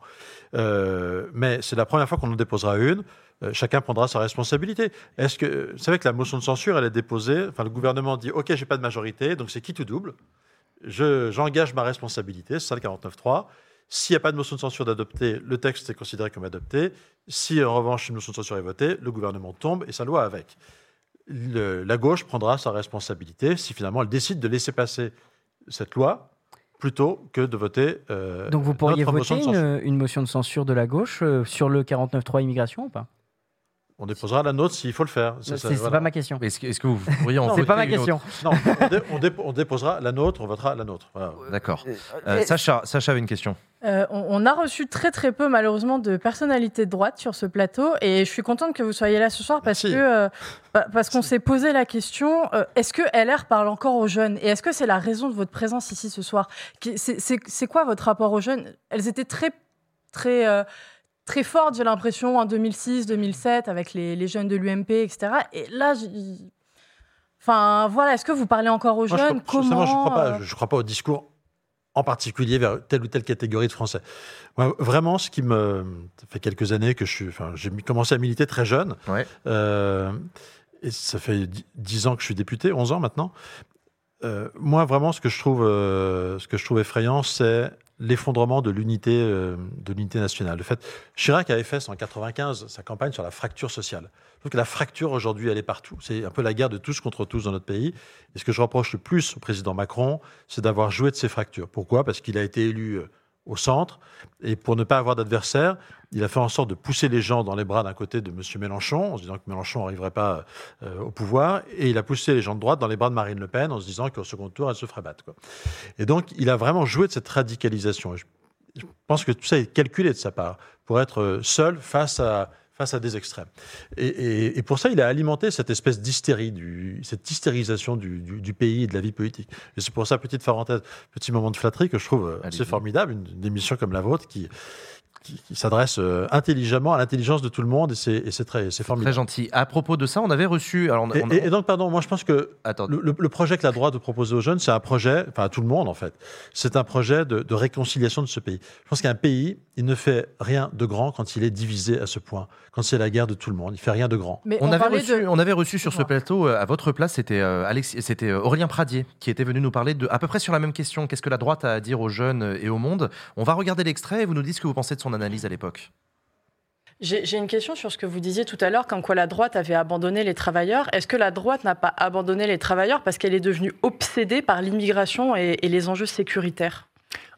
B: Euh, mais c'est la première fois qu'on en déposera une. Euh, chacun prendra sa responsabilité. Est-ce que vous savez que la motion de censure, elle est déposée. Enfin, le gouvernement dit OK, j'ai pas de majorité, donc c'est qui tout double. Je- J'engage ma responsabilité, c'est ça le 49.3. S'il n'y a pas de motion de censure d'adopter, le texte est considéré comme adopté. Si en revanche une motion de censure est votée, le gouvernement tombe et sa loi avec. Le- la gauche prendra sa responsabilité si finalement elle décide de laisser passer cette loi plutôt que de voter. euh,
C: Donc vous pourriez
B: motion
C: voter une motion de censure de la gauche euh, sur le 49.3 immigration ou pas?
B: On déposera la nôtre s'il faut le faire.
C: C'est
B: voilà.
C: pas ma question.
A: Est-ce que, vous pourriez en
B: Non,
C: C'est pas ma question.
B: Non, on, dé- on dé- on déposera la nôtre, on votera la nôtre. Voilà.
A: D'accord. Euh, Sacha, Sacha avait une question.
D: Euh, on, on a reçu très très peu malheureusement de personnalités de droite sur ce plateau et je suis contente que vous soyez là ce soir parce
B: Merci.
D: que euh, pa- parce qu'on s'est posé la question euh, est-ce que LR parle encore aux jeunes? Et est-ce que c'est la raison de votre présence ici ce soir? C'est- quoi votre rapport aux jeunes? Elles étaient très très euh, très fortes j'ai l'impression en 2006 2007 avec les, les jeunes de l'UMP etc et là j'ai- Enfin, voilà, est-ce que vous parlez encore aux
B: Moi, je
D: jeunes?
B: crois- je ne crois, pas- je crois pas au discours en particulier vers telle ou telle catégorie de Français. Moi, vraiment, ce qui me. Ça fait quelques années que je suis. Enfin, j'ai commencé à militer très jeune.
A: Ouais.
B: Euh, et ça fait dix- 10 ans que je suis député, 11 ans maintenant. Euh, moi, vraiment, ce que je trouve, euh, ce que je trouve effrayant, c'est l'effondrement de l'unité, euh, de l'unité nationale. Le fait, Chirac avait fait en 95 sa campagne sur la fracture sociale. Je trouve que la fracture aujourd'hui, elle est partout. C'est un peu la guerre de tous contre tous dans notre pays. Et ce que je reproche le plus au président Macron, c'est d'avoir joué de ces fractures. Pourquoi? Parce qu'il a été élu euh, au centre et pour ne pas avoir d'adversaire, il a fait en sorte de pousser les gens dans les bras d'un côté de M. Mélenchon, en se disant que Mélenchon n'arriverait pas euh, au pouvoir, et il a poussé les gens de droite dans les bras de Marine Le Pen, en se disant qu'au second tour, elle se ferait battre. Et donc, il a vraiment joué de cette radicalisation. Je, je pense que tout ça est calculé de sa part, pour être euh, seul face à, face à des extrêmes. Et, et- et pour ça, il a alimenté cette espèce d'hystérie, du- cette hystérisation du, du- du pays et de la vie politique. Et c'est pour ça, petite parenthèse, petit moment de flatterie que je trouve euh, assez formidable, une, une émission comme la vôtre qui, qui, qui s'adresse euh, intelligemment à l'intelligence de tout le monde, et c'est et c'est très, c'est
A: Très
B: formidable.
A: gentil. À propos de ça, on avait reçu. Alors, on,
B: Et,
A: on-
B: et- et donc, pardon, moi je pense que le, projet que la droite veut proposer aux jeunes, c'est un projet, enfin à tout le monde en fait, c'est un projet de, de réconciliation de ce pays. Je pense qu'un pays, il ne fait rien de grand quand il est divisé à ce point, quand c'est la guerre de tout le monde, il fait rien de grand.
D: mais
A: On, avait reçu,
D: de-
A: on avait reçu sur ce plateau, euh, à votre place, c'était euh, Alex- c'était Aurélien Pradier qui était venu nous parler de à peu près sur la même question. Qu'est-ce que la droite a à dire aux jeunes et au monde? On va regarder l'extrait et vous nous dites ce que vous pensez de son analyse à l'époque.
H: J'ai j'ai une question sur ce que vous disiez tout à l'heure, comme quoi la droite avait abandonné les travailleurs. Est-ce que la droite n'a pas abandonné les travailleurs parce qu'elle est devenue obsédée par l'immigration et, et les enjeux sécuritaires?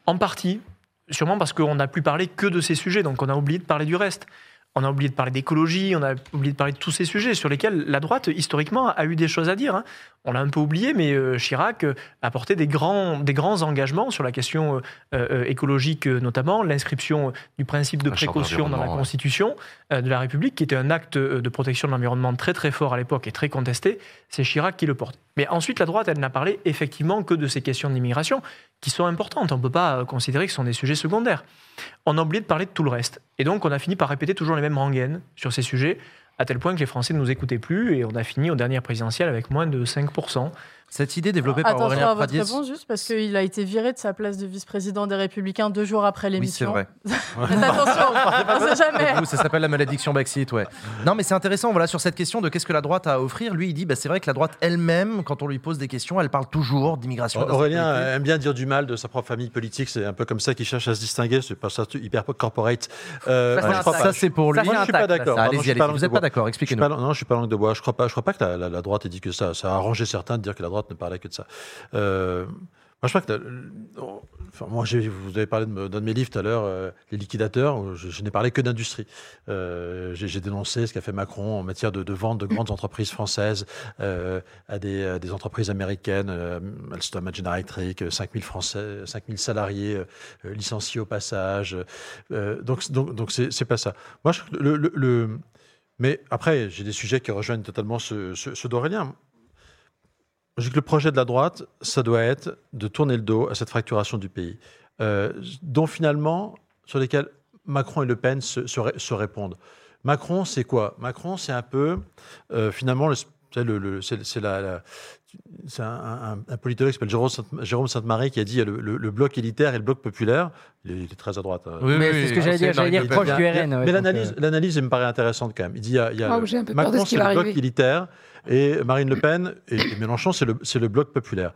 I: En partie, sûrement parce qu'on n'a plus parlé que de ces sujets, donc on a oublié de parler du reste. On a oublié de parler d'écologie, on a oublié de parler de tous ces sujets sur lesquels la droite, historiquement, a eu des choses à dire. On l'a un peu oublié, mais euh, Chirac euh, a porté des grands, des grands engagements sur la question euh, écologique, notamment l'inscription du principe de
A: La
I: précaution dans la
A: ouais.
I: Constitution de la République, qui était un acte de protection de l'environnement très très fort à l'époque et très contesté. C'est Chirac qui le porte. Mais ensuite, la droite, elle n'a parlé effectivement que de ces questions d'immigration, qui sont importantes. On ne peut pas considérer que ce sont des sujets secondaires. On a oublié de parler de tout le reste. Et donc, on a fini par répéter toujours les mêmes rengaines sur ces sujets, à tel point que les Français ne nous écoutaient plus, et on a fini aux dernières présidentielles avec moins de 5%.
A: Cette idée développée par
D: Attention
A: Aurélien
D: à votre
A: Pradier.
D: réponse, juste parce qu'il a été viré de sa place de vice-président des Républicains deux jours après
A: Oui, c'est
D: l'émission.
A: vrai.
D: Faites attention, on sait jamais.
A: Vous, ça s'appelle la malédiction Backseat, ouais. Non, mais c'est intéressant, voilà, sur cette question de qu'est-ce que la droite a à offrir. Lui, il dit, bah, c'est vrai que la droite elle-même, quand on lui pose des questions, elle parle toujours d'immigration.
B: Aurélien aime bien dire du mal de sa propre famille politique. C'est un peu comme ça qu'il cherche à se distinguer. C'est pas ça hyper corporate. Euh,
C: Ça.
A: Ça, c'est pour lui.
C: Ça,
B: Moi, je suis pas d'accord.
A: Allez-y, Vous n'êtes pas d'accord, expliquez-nous.
B: non, je suis pas langue de bois. Je crois pas. Je crois pas que la droite ait dit que ça. Ça a arrangé certains de dire que la droite ne parlait que de ça. Euh, moi, je crois que. enfin, moi, vous avez parlé d'un de mes livres tout à l'heure, euh, les liquidateurs. Je, je n'ai parlé que d'industrie. Euh, j'ai dénoncé ce qu'a fait Macron en matière de, vente de grandes entreprises françaises à, des, entreprises américaines, Alstom, General Electric, euh, 5000 Français, 5000 salariés licenciés au passage. Donc, donc, donc c'est c'est pas ça. Moi, le, le- mais après, j'ai des sujets qui rejoignent totalement ceux, ceux- ceux d'Aurélien. Que le projet de la droite, ça doit être de tourner le dos à cette fracturation du pays, euh, dont finalement, sur lesquels Macron et Le Pen se, se ré- se répondent. Macron, c'est quoi? Macron, c'est un peu, euh, finalement, le- c'est la- c'est un, un- un politologue qui s'appelle Jérôme Sainte- Jérôme Sainte-Marie qui a dit il y a le, le- le bloc élitaire et le bloc populaire. Il est, il est très à droite. hein.
A: Oui,
C: Mais
A: oui,
C: c'est ce que j'allais dire, j'allais dire
A: Marine Le
C: proche
A: Pen.
C: du RN. ouais,
B: mais l'analyse,
C: euh,
B: l'analyse, elle me paraît intéressante quand même. Il dit il y a, il y a
E: Oh,
B: le-
E: j'ai un peu peur de
B: Macron,
E: ce qui
B: c'est le bloc élitaire et Marine Le Pen et, et Mélenchon, c'est le, c'est le bloc populaire.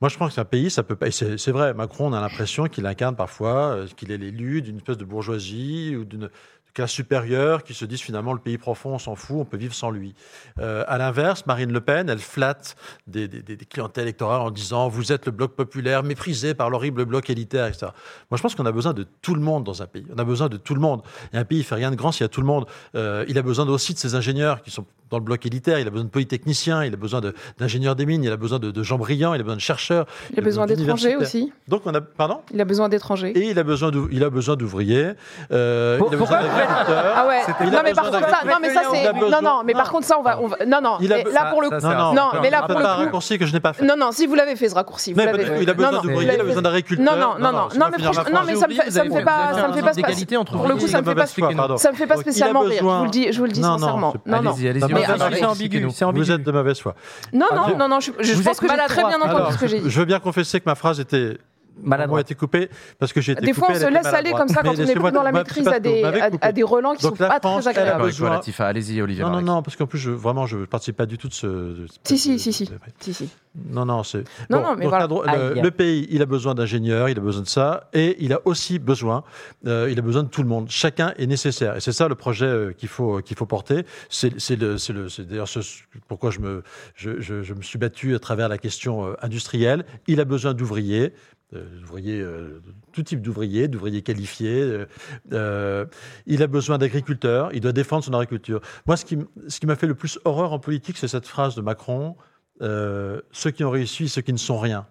B: Moi, je pense que c'est un pays, ça peut pas. et C'est c'est vrai, Macron, on a l'impression qu'il incarne parfois, euh, qu'il est l'élu d'une espèce de bourgeoisie ou d'une classe supérieure qui se disent finalement le pays profond, on s'en fout, on peut vivre sans lui. Euh, à l'inverse, Marine Le Pen, elle flatte des, des, des- clientèles électorales en disant vous êtes le bloc populaire, méprisé par l'horrible bloc élitaire, etc. Moi, je pense qu'on a besoin de tout le monde dans un pays. On a besoin de tout le monde. Et un pays, il fait rien de grand s'il y a tout le monde. Euh, il a besoin aussi de ses ingénieurs qui sont dans le bloc élitaire. Il a besoin de polytechniciens, il a besoin de- d'ingénieurs des mines, il a besoin de, de gens brillants, il a besoin de chercheurs.
E: Il a besoin d'étrangers aussi.
B: Donc on a, pardon.
E: Il a besoin d'étrangers.
B: Et il a besoin d'ou- il a besoin d'ouvriers. Euh, il a besoin
E: Ah ouais.
B: Il
E: Non mais par contre ça, non mais ça c'est, non non mais par
B: Non.
E: contre ça on va, on va- non non.
B: Il a
E: mais
B: be-
E: là pour le coup,
A: ça,
B: Non, non,
E: non mais là
B: c'est
E: pour
B: un
E: le coup,
B: raccourci que je n'ai pas fait.
E: non non si vous l'avez fait ce raccourci, vous
B: Mais
E: l'avez.
B: il a besoin
E: Non, non,
B: d'ouvriers, il a
E: l'avez
B: besoin
E: fait.
B: d'agriculteurs.
E: Non non non non non mais franchement, non mais ça me fait, ça me fait pas, ça me fait pas,
A: d'égalité entre
E: pour le coup, ça me fait pas, ça me fait pas
B: Donc, il a
E: spécialement rire. Je
B: besoin-
E: vous le dis, je vous le dis
B: Non, non,
E: sincèrement.
B: c'est-
E: Non non.
A: Allez-y, allez-y.
B: Non, mais c'est
C: ambigu, c'est ambigu.
B: Vous êtes de mauvaise foi.
E: Non
B: Ah,
E: non non non. Je, je
C: Vous
E: pense
C: êtes
E: que j'ai très
C: maladroit.
E: bien entendu
B: Alors,
E: ce que j'ai
B: je,
E: dit.
B: je veux bien confesser que ma phrase était
C: Maladroit.
B: a été coupée parce que j'ai été
E: Des fois, on
B: coupé,
E: se laisse aller comme ça
B: Mais
E: quand on est plus dans la
B: bah,
E: maîtrise
B: parce
E: à
B: que
E: des, à, à
B: coupé.
E: des relents qui
B: Donc
E: sont
B: la
E: pas
B: France,
E: très agréables.
B: Besoin-.
A: Allez-y, Olivier.
B: Non, non, non, parce qu'en plus, je, vraiment, je ne participe pas du tout de ce.
E: Si, si, si, si.
B: de-
E: Si, si.
B: Non, non, c'est.
E: Non,
B: Bon,
E: non, mais
B: donc
E: voilà.
B: la dro- le, pays, il a besoin d'ingénieurs, il a besoin de ça, et il a aussi besoin, euh, il a besoin de tout le monde. Chacun est nécessaire, et c'est ça le projet euh, qu'il faut qu'il faut porter. C'est c'est le, c'est le, c'est d'ailleurs ce pourquoi je me je, je, je me suis battu à travers la question euh, industrielle. Il a besoin d'ouvriers. Euh, d'ouvriers, euh, tout type d'ouvriers, d'ouvriers qualifiés. euh, euh, il a besoin d'agriculteurs. Il doit défendre son agriculture. Moi, ce qui, ce qui m'a fait le plus horreur en politique, c'est cette phrase de Macron euh, ceux qui ont réussi, ceux qui ne sont rien.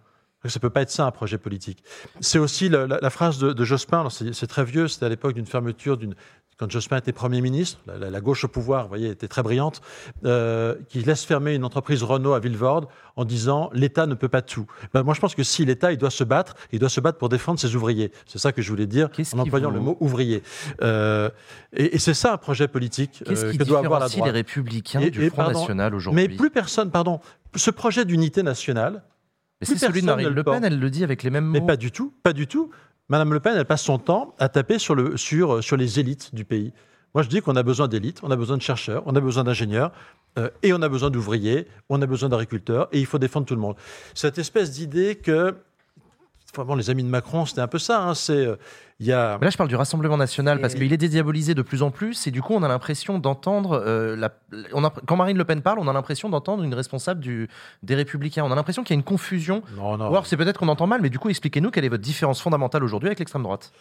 B: Ça peut pas être ça un projet politique. C'est aussi la, la- la phrase de, de Jospin. C'est très vieux. C'était à l'époque d'une fermeture d'une quand Jospin était Premier ministre, la, la- la gauche au pouvoir, vous voyez, était très brillante, euh, qui laisse fermer une entreprise Renault à Villevorde en disant l'État ne peut pas tout. Ben, moi, je pense que si l'État, il doit se battre, il doit se battre pour défendre ses ouvriers. C'est ça que je voulais dire en employant le mot ouvrier. Euh, et et c'est ça un projet politique
A: Qu'est-ce
B: euh,
A: qui
B: que doit avoir la
A: différencie les
B: droite.
A: républicains
B: Et-
A: du Front
B: pardon,
A: National aujourd'hui?
B: Mais plus personne, pardon, ce projet d'unité nationale,
A: Mais c'est celui de Marine
B: ne
A: Le Pen, elle le dit avec les mêmes mots.
B: mais pas du tout, pas du tout. Madame Le Pen, elle passe son temps à taper sur, le, sur, sur les élites du pays. Moi, je dis qu'on a besoin d'élites, on a besoin de chercheurs, on a besoin d'ingénieurs, euh, et on a besoin d'ouvriers, on a besoin d'agriculteurs, et il faut défendre tout le monde. Cette espèce d'idée que, vraiment, les amis de Macron, c'était un peu ça. hein, c'est, euh, il y a,
A: là, je parle du Rassemblement national
C: Et-
A: parce qu'il est dédiabolisé de plus en plus et du coup, on a l'impression d'entendre. euh, la- on a- quand Marine Le Pen parle, on a l'impression d'entendre une responsable du, des Républicains. On a l'impression qu'il y a une confusion.
B: non, non.
A: Ou alors, c'est peut-être qu'on entend mal, mais du coup, expliquez-nous quelle est votre différence fondamentale aujourd'hui avec l'extrême droite.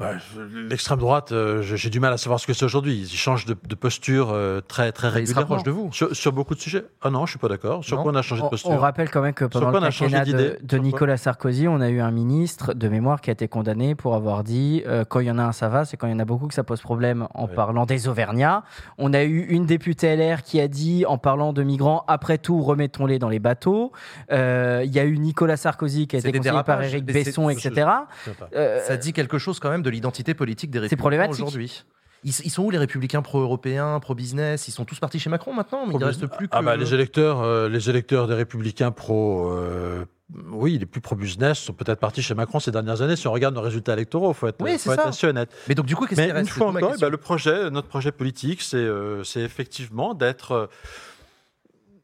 B: Je- L'extrême droite, euh, j'ai du mal à savoir ce que c'est aujourd'hui. Ils changent de, de posture euh, très très
A: Il se
B: régulièrement.
A: rapproche de vous.
B: Sur, sur beaucoup de sujets. Ah non, je suis pas d'accord. Sur
A: Non.
B: quoi on a changé de posture
C: on rappelle quand même que pendant le quinquennat de, Nicolas Sarkozy, on a eu un ministre de mémoire qui a été condamné pour avoir dit euh, quand il y en a un, ça va, c'est quand il y en a beaucoup que ça pose problème en
B: Oui.
C: parlant des Auvergnats. On a eu une députée LR qui a dit en parlant de migrants, après tout, remettons-les dans les bateaux. Euh, Il y a eu Nicolas Sarkozy qui a été
A: des
C: conseillé par
A: dérapages,
C: Éric Besson, etc.
A: Ça dit quelque chose quand même de l'identité politique des Républicains aujourd'hui. Ils, ils sont où les républicains pro-européens, pro-business? Ils sont tous partis chez Macron maintenant, mais il ne reste plus que.
B: Ah bah, les électeurs, euh, les électeurs des Républicains pro, euh, oui, les plus pro-business sont peut-être partis chez Macron ces dernières années. Si on regarde nos résultats électoraux, faut être,
A: Oui,
B: faut
A: c'est
B: être assez honnête.
A: Mais donc du coup, qu'est-ce qui
B: une
A: reste?
B: fois
A: C'est ma
B: encore, eh ben, le projet, notre projet politique, c'est euh, effectivement d'être, euh,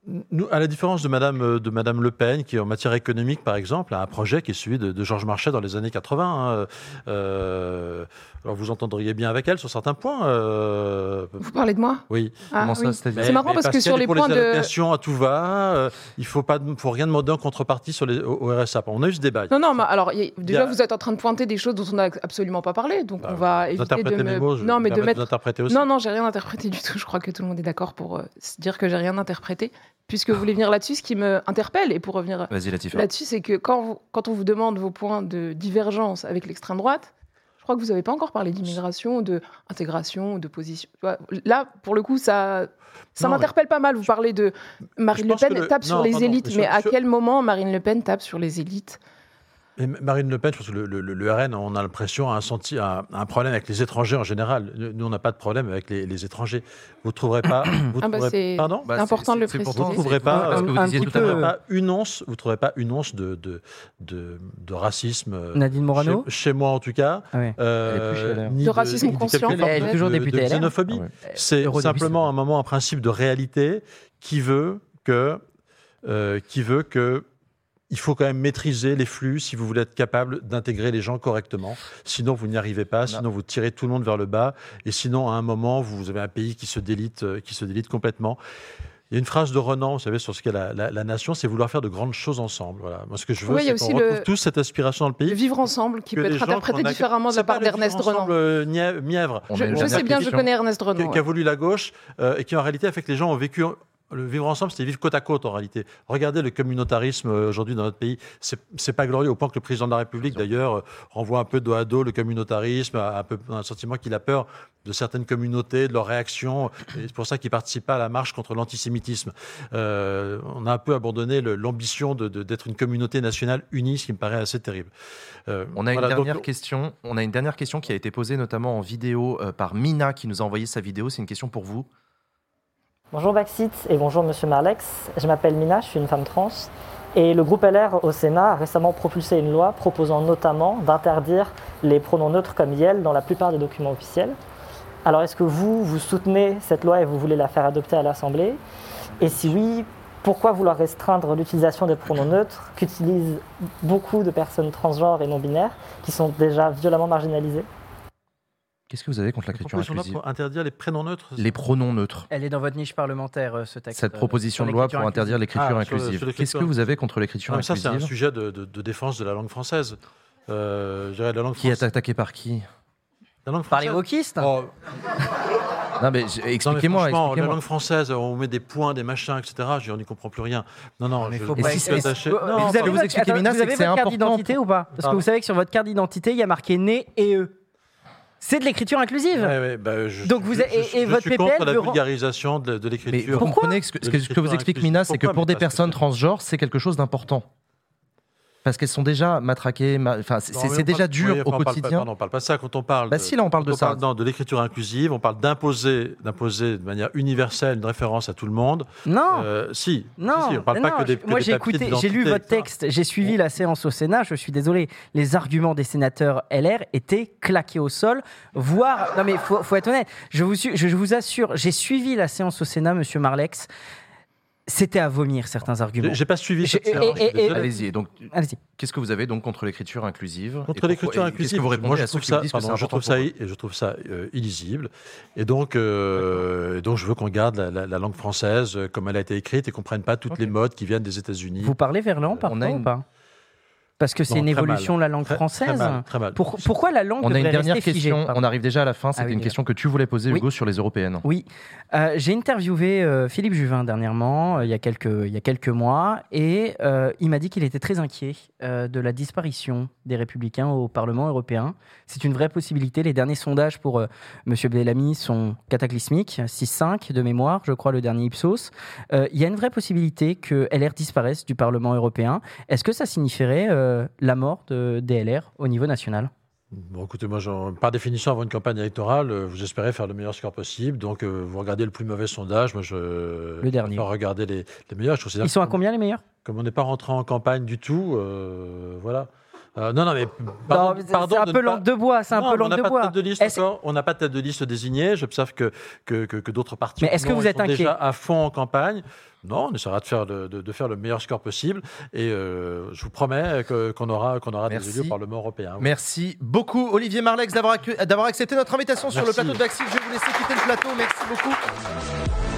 B: nous, à la différence de Madame, euh, de Madame Le Pen, qui en matière économique, par exemple, a un projet qui est celui de, Georges Marchais dans les années 80. hein. Euh, alors vous entendriez bien avec elle sur certains points. euh,
E: Vous parlez de moi?
B: oui.
E: Ah, oui. C'est marrant parce que sur les
B: pour
E: points
B: les
E: de.
B: allocations à tout va, euh, il faut pas, faut rien demander en contrepartie sur les, au, au RSA. On a eu ce débat.
E: Non, non, mais alors, y a- déjà,
B: a-
E: vous êtes en train de pointer des choses dont on n'a absolument pas parlé, donc
B: Bah,
E: on va
B: Vous
E: éviter de
B: interprétez
E: me...
B: mots, je
E: non, mais de mettre...
B: aussi.
E: Non, non, j'ai rien interprété du tout. Je crois que tout le monde est d'accord pour euh, dire que j'ai rien interprété. Puisque vous voulez venir là-dessus, ce qui me interpelle, et pour revenir là-dessus, c'est que quand, vous- quand on vous demande vos points de divergence avec l'extrême droite, crois que vous n'avez pas encore parlé d'immigration, de intégration, de position. Là, pour le coup, ça, ça m'interpelle pas mal. Vous parlez de Marine
B: Je
E: Le Pen
B: le-
E: tape sur les
B: pardon,
E: élites,
B: mais
E: à quel moment Marine Le Pen tape sur les élites?
B: Et Marine Le Pen, je pense que le, le- le RN, on a l'impression, a un, senti, a un problème avec les étrangers en général. Nous, on n'a pas de problème avec les, les étrangers. Vous ne trouverez pas. Vous
E: Ah bah,
B: trouverez-
E: c'est
B: Pardon?
A: Bah,
E: important de le préciser.
B: Vous trouverez pas,
A: parce que vous
C: un
A: disiez tout
C: peu,
B: pas une once, vous trouverez pas une once de, de, de, de racisme. euh,
C: Nadine Morano
B: chez, chez moi, en tout cas.
C: Ah ouais.
B: euh, ni
E: De racisme
B: ni
E: conscient,
C: elle est toujours
B: de-
C: députée
B: de
C: LR.
B: xénophobie.
A: Ah ouais.
B: C'est simplement un moment, un principe de réalité qui veut que, euh, qui veut que, il faut quand même maîtriser les flux si vous voulez être capable d'intégrer les gens correctement. Sinon, vous n'y arrivez pas. Sinon, vous tirez tout le monde vers le bas. Et sinon, à un moment, vous avez un pays qui se délite, euh, qui se délite complètement. Il y a une phrase de Renan, vous savez, sur ce qu'est la, la- la nation, c'est vouloir faire de grandes choses ensemble. Voilà. Moi, ce que je veux,
E: Oui, il y a
B: c'est
E: aussi
B: qu'on
E: le-
B: retrouve tous cette aspiration dans le
E: Le
B: pays.
E: vivre ensemble, qui peut être interprété
B: a-
E: différemment de la part
B: le
E: d'Ernest
B: ensemble,
E: Renan.
B: euh, mièvre.
A: A
E: Je, sais bien, je connais Ernest
B: qui,
E: Renan.
B: qui a voulu la gauche euh, et qui en réalité a fait que les gens ont vécu le vivre ensemble, c'était vivre côte à côte en réalité. Regardez le communautarisme euh, aujourd'hui dans notre pays, c'est pas glorieux au point que le président de la République d'ailleurs euh, renvoie un peu dos à dos le communautarisme, a un peu un sentiment qu'il a peur de certaines communautés, de leurs réactions. C'est pour ça qu'il participe pas à la marche contre l'antisémitisme. Euh, on a un peu abandonné l'ambition de- de- d'être une communauté nationale unie, ce qui me paraît assez terrible. Euh,
A: On a une
B: donc-
A: dernière question. On a une dernière question qui a été posée notamment en vidéo euh, par Mina qui nous a envoyé sa vidéo. C'est une question pour vous.
J: Bonjour Baxit et bonjour Monsieur Marlex. Je m'appelle Mina, je suis une femme trans. Et le groupe LR au Sénat a récemment propulsé une loi proposant notamment d'interdire les pronoms neutres comme YEL dans la plupart des documents officiels. Alors est-ce que vous, vous soutenez cette loi et vous voulez la faire adopter à l'Assemblée? Et si oui, pourquoi vouloir restreindre l'utilisation des pronoms neutres qu'utilisent beaucoup de personnes transgenres et non-binaires qui sont déjà violemment marginalisées?
A: Qu'est-ce que vous avez contre l'écriture
B: proposition de loi
A: inclusive
B: pour interdire les prénoms neutres.
A: Les pronoms neutres.
C: Elle est dans votre niche parlementaire, euh, ce texte.
A: Cette
C: euh,
A: proposition de loi
C: l'écriture
A: pour interdire l'écriture
B: Ah,
A: inclusive.
B: l'écriture
A: Qu'est-ce que vous avez contre l'écriture
B: Non, mais ça, c'est un
A: inclusive
B: sujet de, de- de défense de la langue française. Euh, je dirais la langue
A: Qui est attaqué par qui
B: La langue
C: Par les wokistes
B: Oh,
A: Non, mais expliquez-moi.
B: franchement, la langue française, on met des points, des machins, etc. Je dis, on n'y comprend plus rien. Non, non,
C: Mais
B: je,
C: faut
B: je
C: pas
B: suis
C: expliquer-
B: attaché.
C: Vous-
B: Non,
C: vous avez
A: vous expliquez,
C: attends,
A: Mina,
C: vous avez votre carte d'identité ou pas? Parce que vous savez que sur votre carte d'identité, il y a marqué né et e. C'est de l'écriture inclusive.
B: Ouais, ouais, bah, je,
C: Donc vous
B: je-
C: et- votre
B: suis
C: PPL
B: contre la vulgarisation de, de
A: Mais
B: l'écriture.
A: vous comprenez que ce que, ce vous explique Mina, c'est que pour des
B: mais
A: personnes transgenres, c'est quelque chose d'important. Parce qu'elles sont déjà matraquées, ma- enfin, c'est
B: Non,
A: déjà dur
B: oui,
A: au
B: on parle
A: quotidien.
B: pardon, on parle pas de ça quand on parle.
A: Bah
B: de-
A: si, là, on parle de ça.
B: parle, non, de l'écriture inclusive, on parle d'imposer, d'imposer de manière universelle une référence à tout le monde.
C: Non.
B: Euh, si,
C: Non,
B: si, si, on parle pas
C: non,
B: que des. que
C: moi j'ai écouté, j'ai lu votre texte, j'ai suivi la séance au Sénat. Je suis désolé, les arguments des sénateurs LR étaient claqués au sol, voire non mais faut, faut être honnête. Je vous suis- je vous assure, j'ai suivi la séance au Sénat, Monsieur Marlex. C'était à vomir certains arguments.
B: J'ai- pas suivi désolé.
A: Allez-y. Donc, qu'est-ce que vous avez donc contre l'écriture inclusive
B: Contre l'écriture inclusive,
A: Qu'est-ce que vous répondez
B: moi, je
A: à ceux
B: trouve
A: qui
B: ça,
A: que
B: je trouve ça, je trouve ça euh, illisible. Et donc, euh, et donc, je veux qu'on garde la, la- la langue française euh, comme elle a été écrite et qu'on prenne pas toutes les modes qui viennent des États-Unis.
C: Vous parlez verlan parfois
A: On a une-
C: ou pas? Parce que c'est une
B: très
C: évolution de la langue
B: Très-
C: française.
B: Très mal, très mal.
C: Pour- pourquoi la langue
A: On a une dernière question. On arrive déjà à la fin. C'était
C: Ah oui,
A: une question que tu voulais poser,
C: Oui.
A: Hugo, sur les européennes.
C: Oui, Euh, j'ai interviewé euh, Philippe Juvin dernièrement, euh, il, y a quelques, il y a quelques mois, et euh, il m'a dit qu'il était très inquiet euh, de la disparition des républicains au Parlement européen. C'est une vraie possibilité. Les derniers sondages pour euh, M. Bellamy sont cataclysmiques, 6-5 de mémoire, je crois, le dernier Ipsos. Euh, il y a une vraie possibilité que LR disparaisse du Parlement européen. Est-ce que ça signifierait euh, la mort de, des LR au niveau national
B: Bon, écoutez, moi, par définition, avant une campagne électorale, euh, vous espérez faire le meilleur score possible. Donc, euh, vous regardez le plus mauvais sondage. Moi, je
C: Le dernier.
B: préfère regarder les, les meilleurs. Je
C: Ils sont à combien les meilleurs?
B: Comme on n'est pas rentré en campagne du tout, euh, voilà. Euh, non, non, mais pardon,
C: Non, mais c'est- un peu
B: ne pas-
C: langue de bois, c'est un
B: Non,
C: peu langue
B: n'a
C: de
B: pas
C: bois.
B: tête de liste encore. On n'a pas de tête de liste désignée. J'observe que, que, que, que d'autres partis
C: Mais est-ce que
B: non,
C: vous
B: ils
C: êtes
B: sont
C: inquiet
B: déjà à fond en campagne Non, on essaiera de faire, de, de- de faire le meilleur score possible. Et euh, je vous promets que- qu'on aura, qu'on aura des élus au Parlement européen.
A: Merci beaucoup, Olivier Marlex, d'avoir accepté notre invitation sur le plateau de Vaxil. Je vais vous laisser quitter le plateau. Merci beaucoup.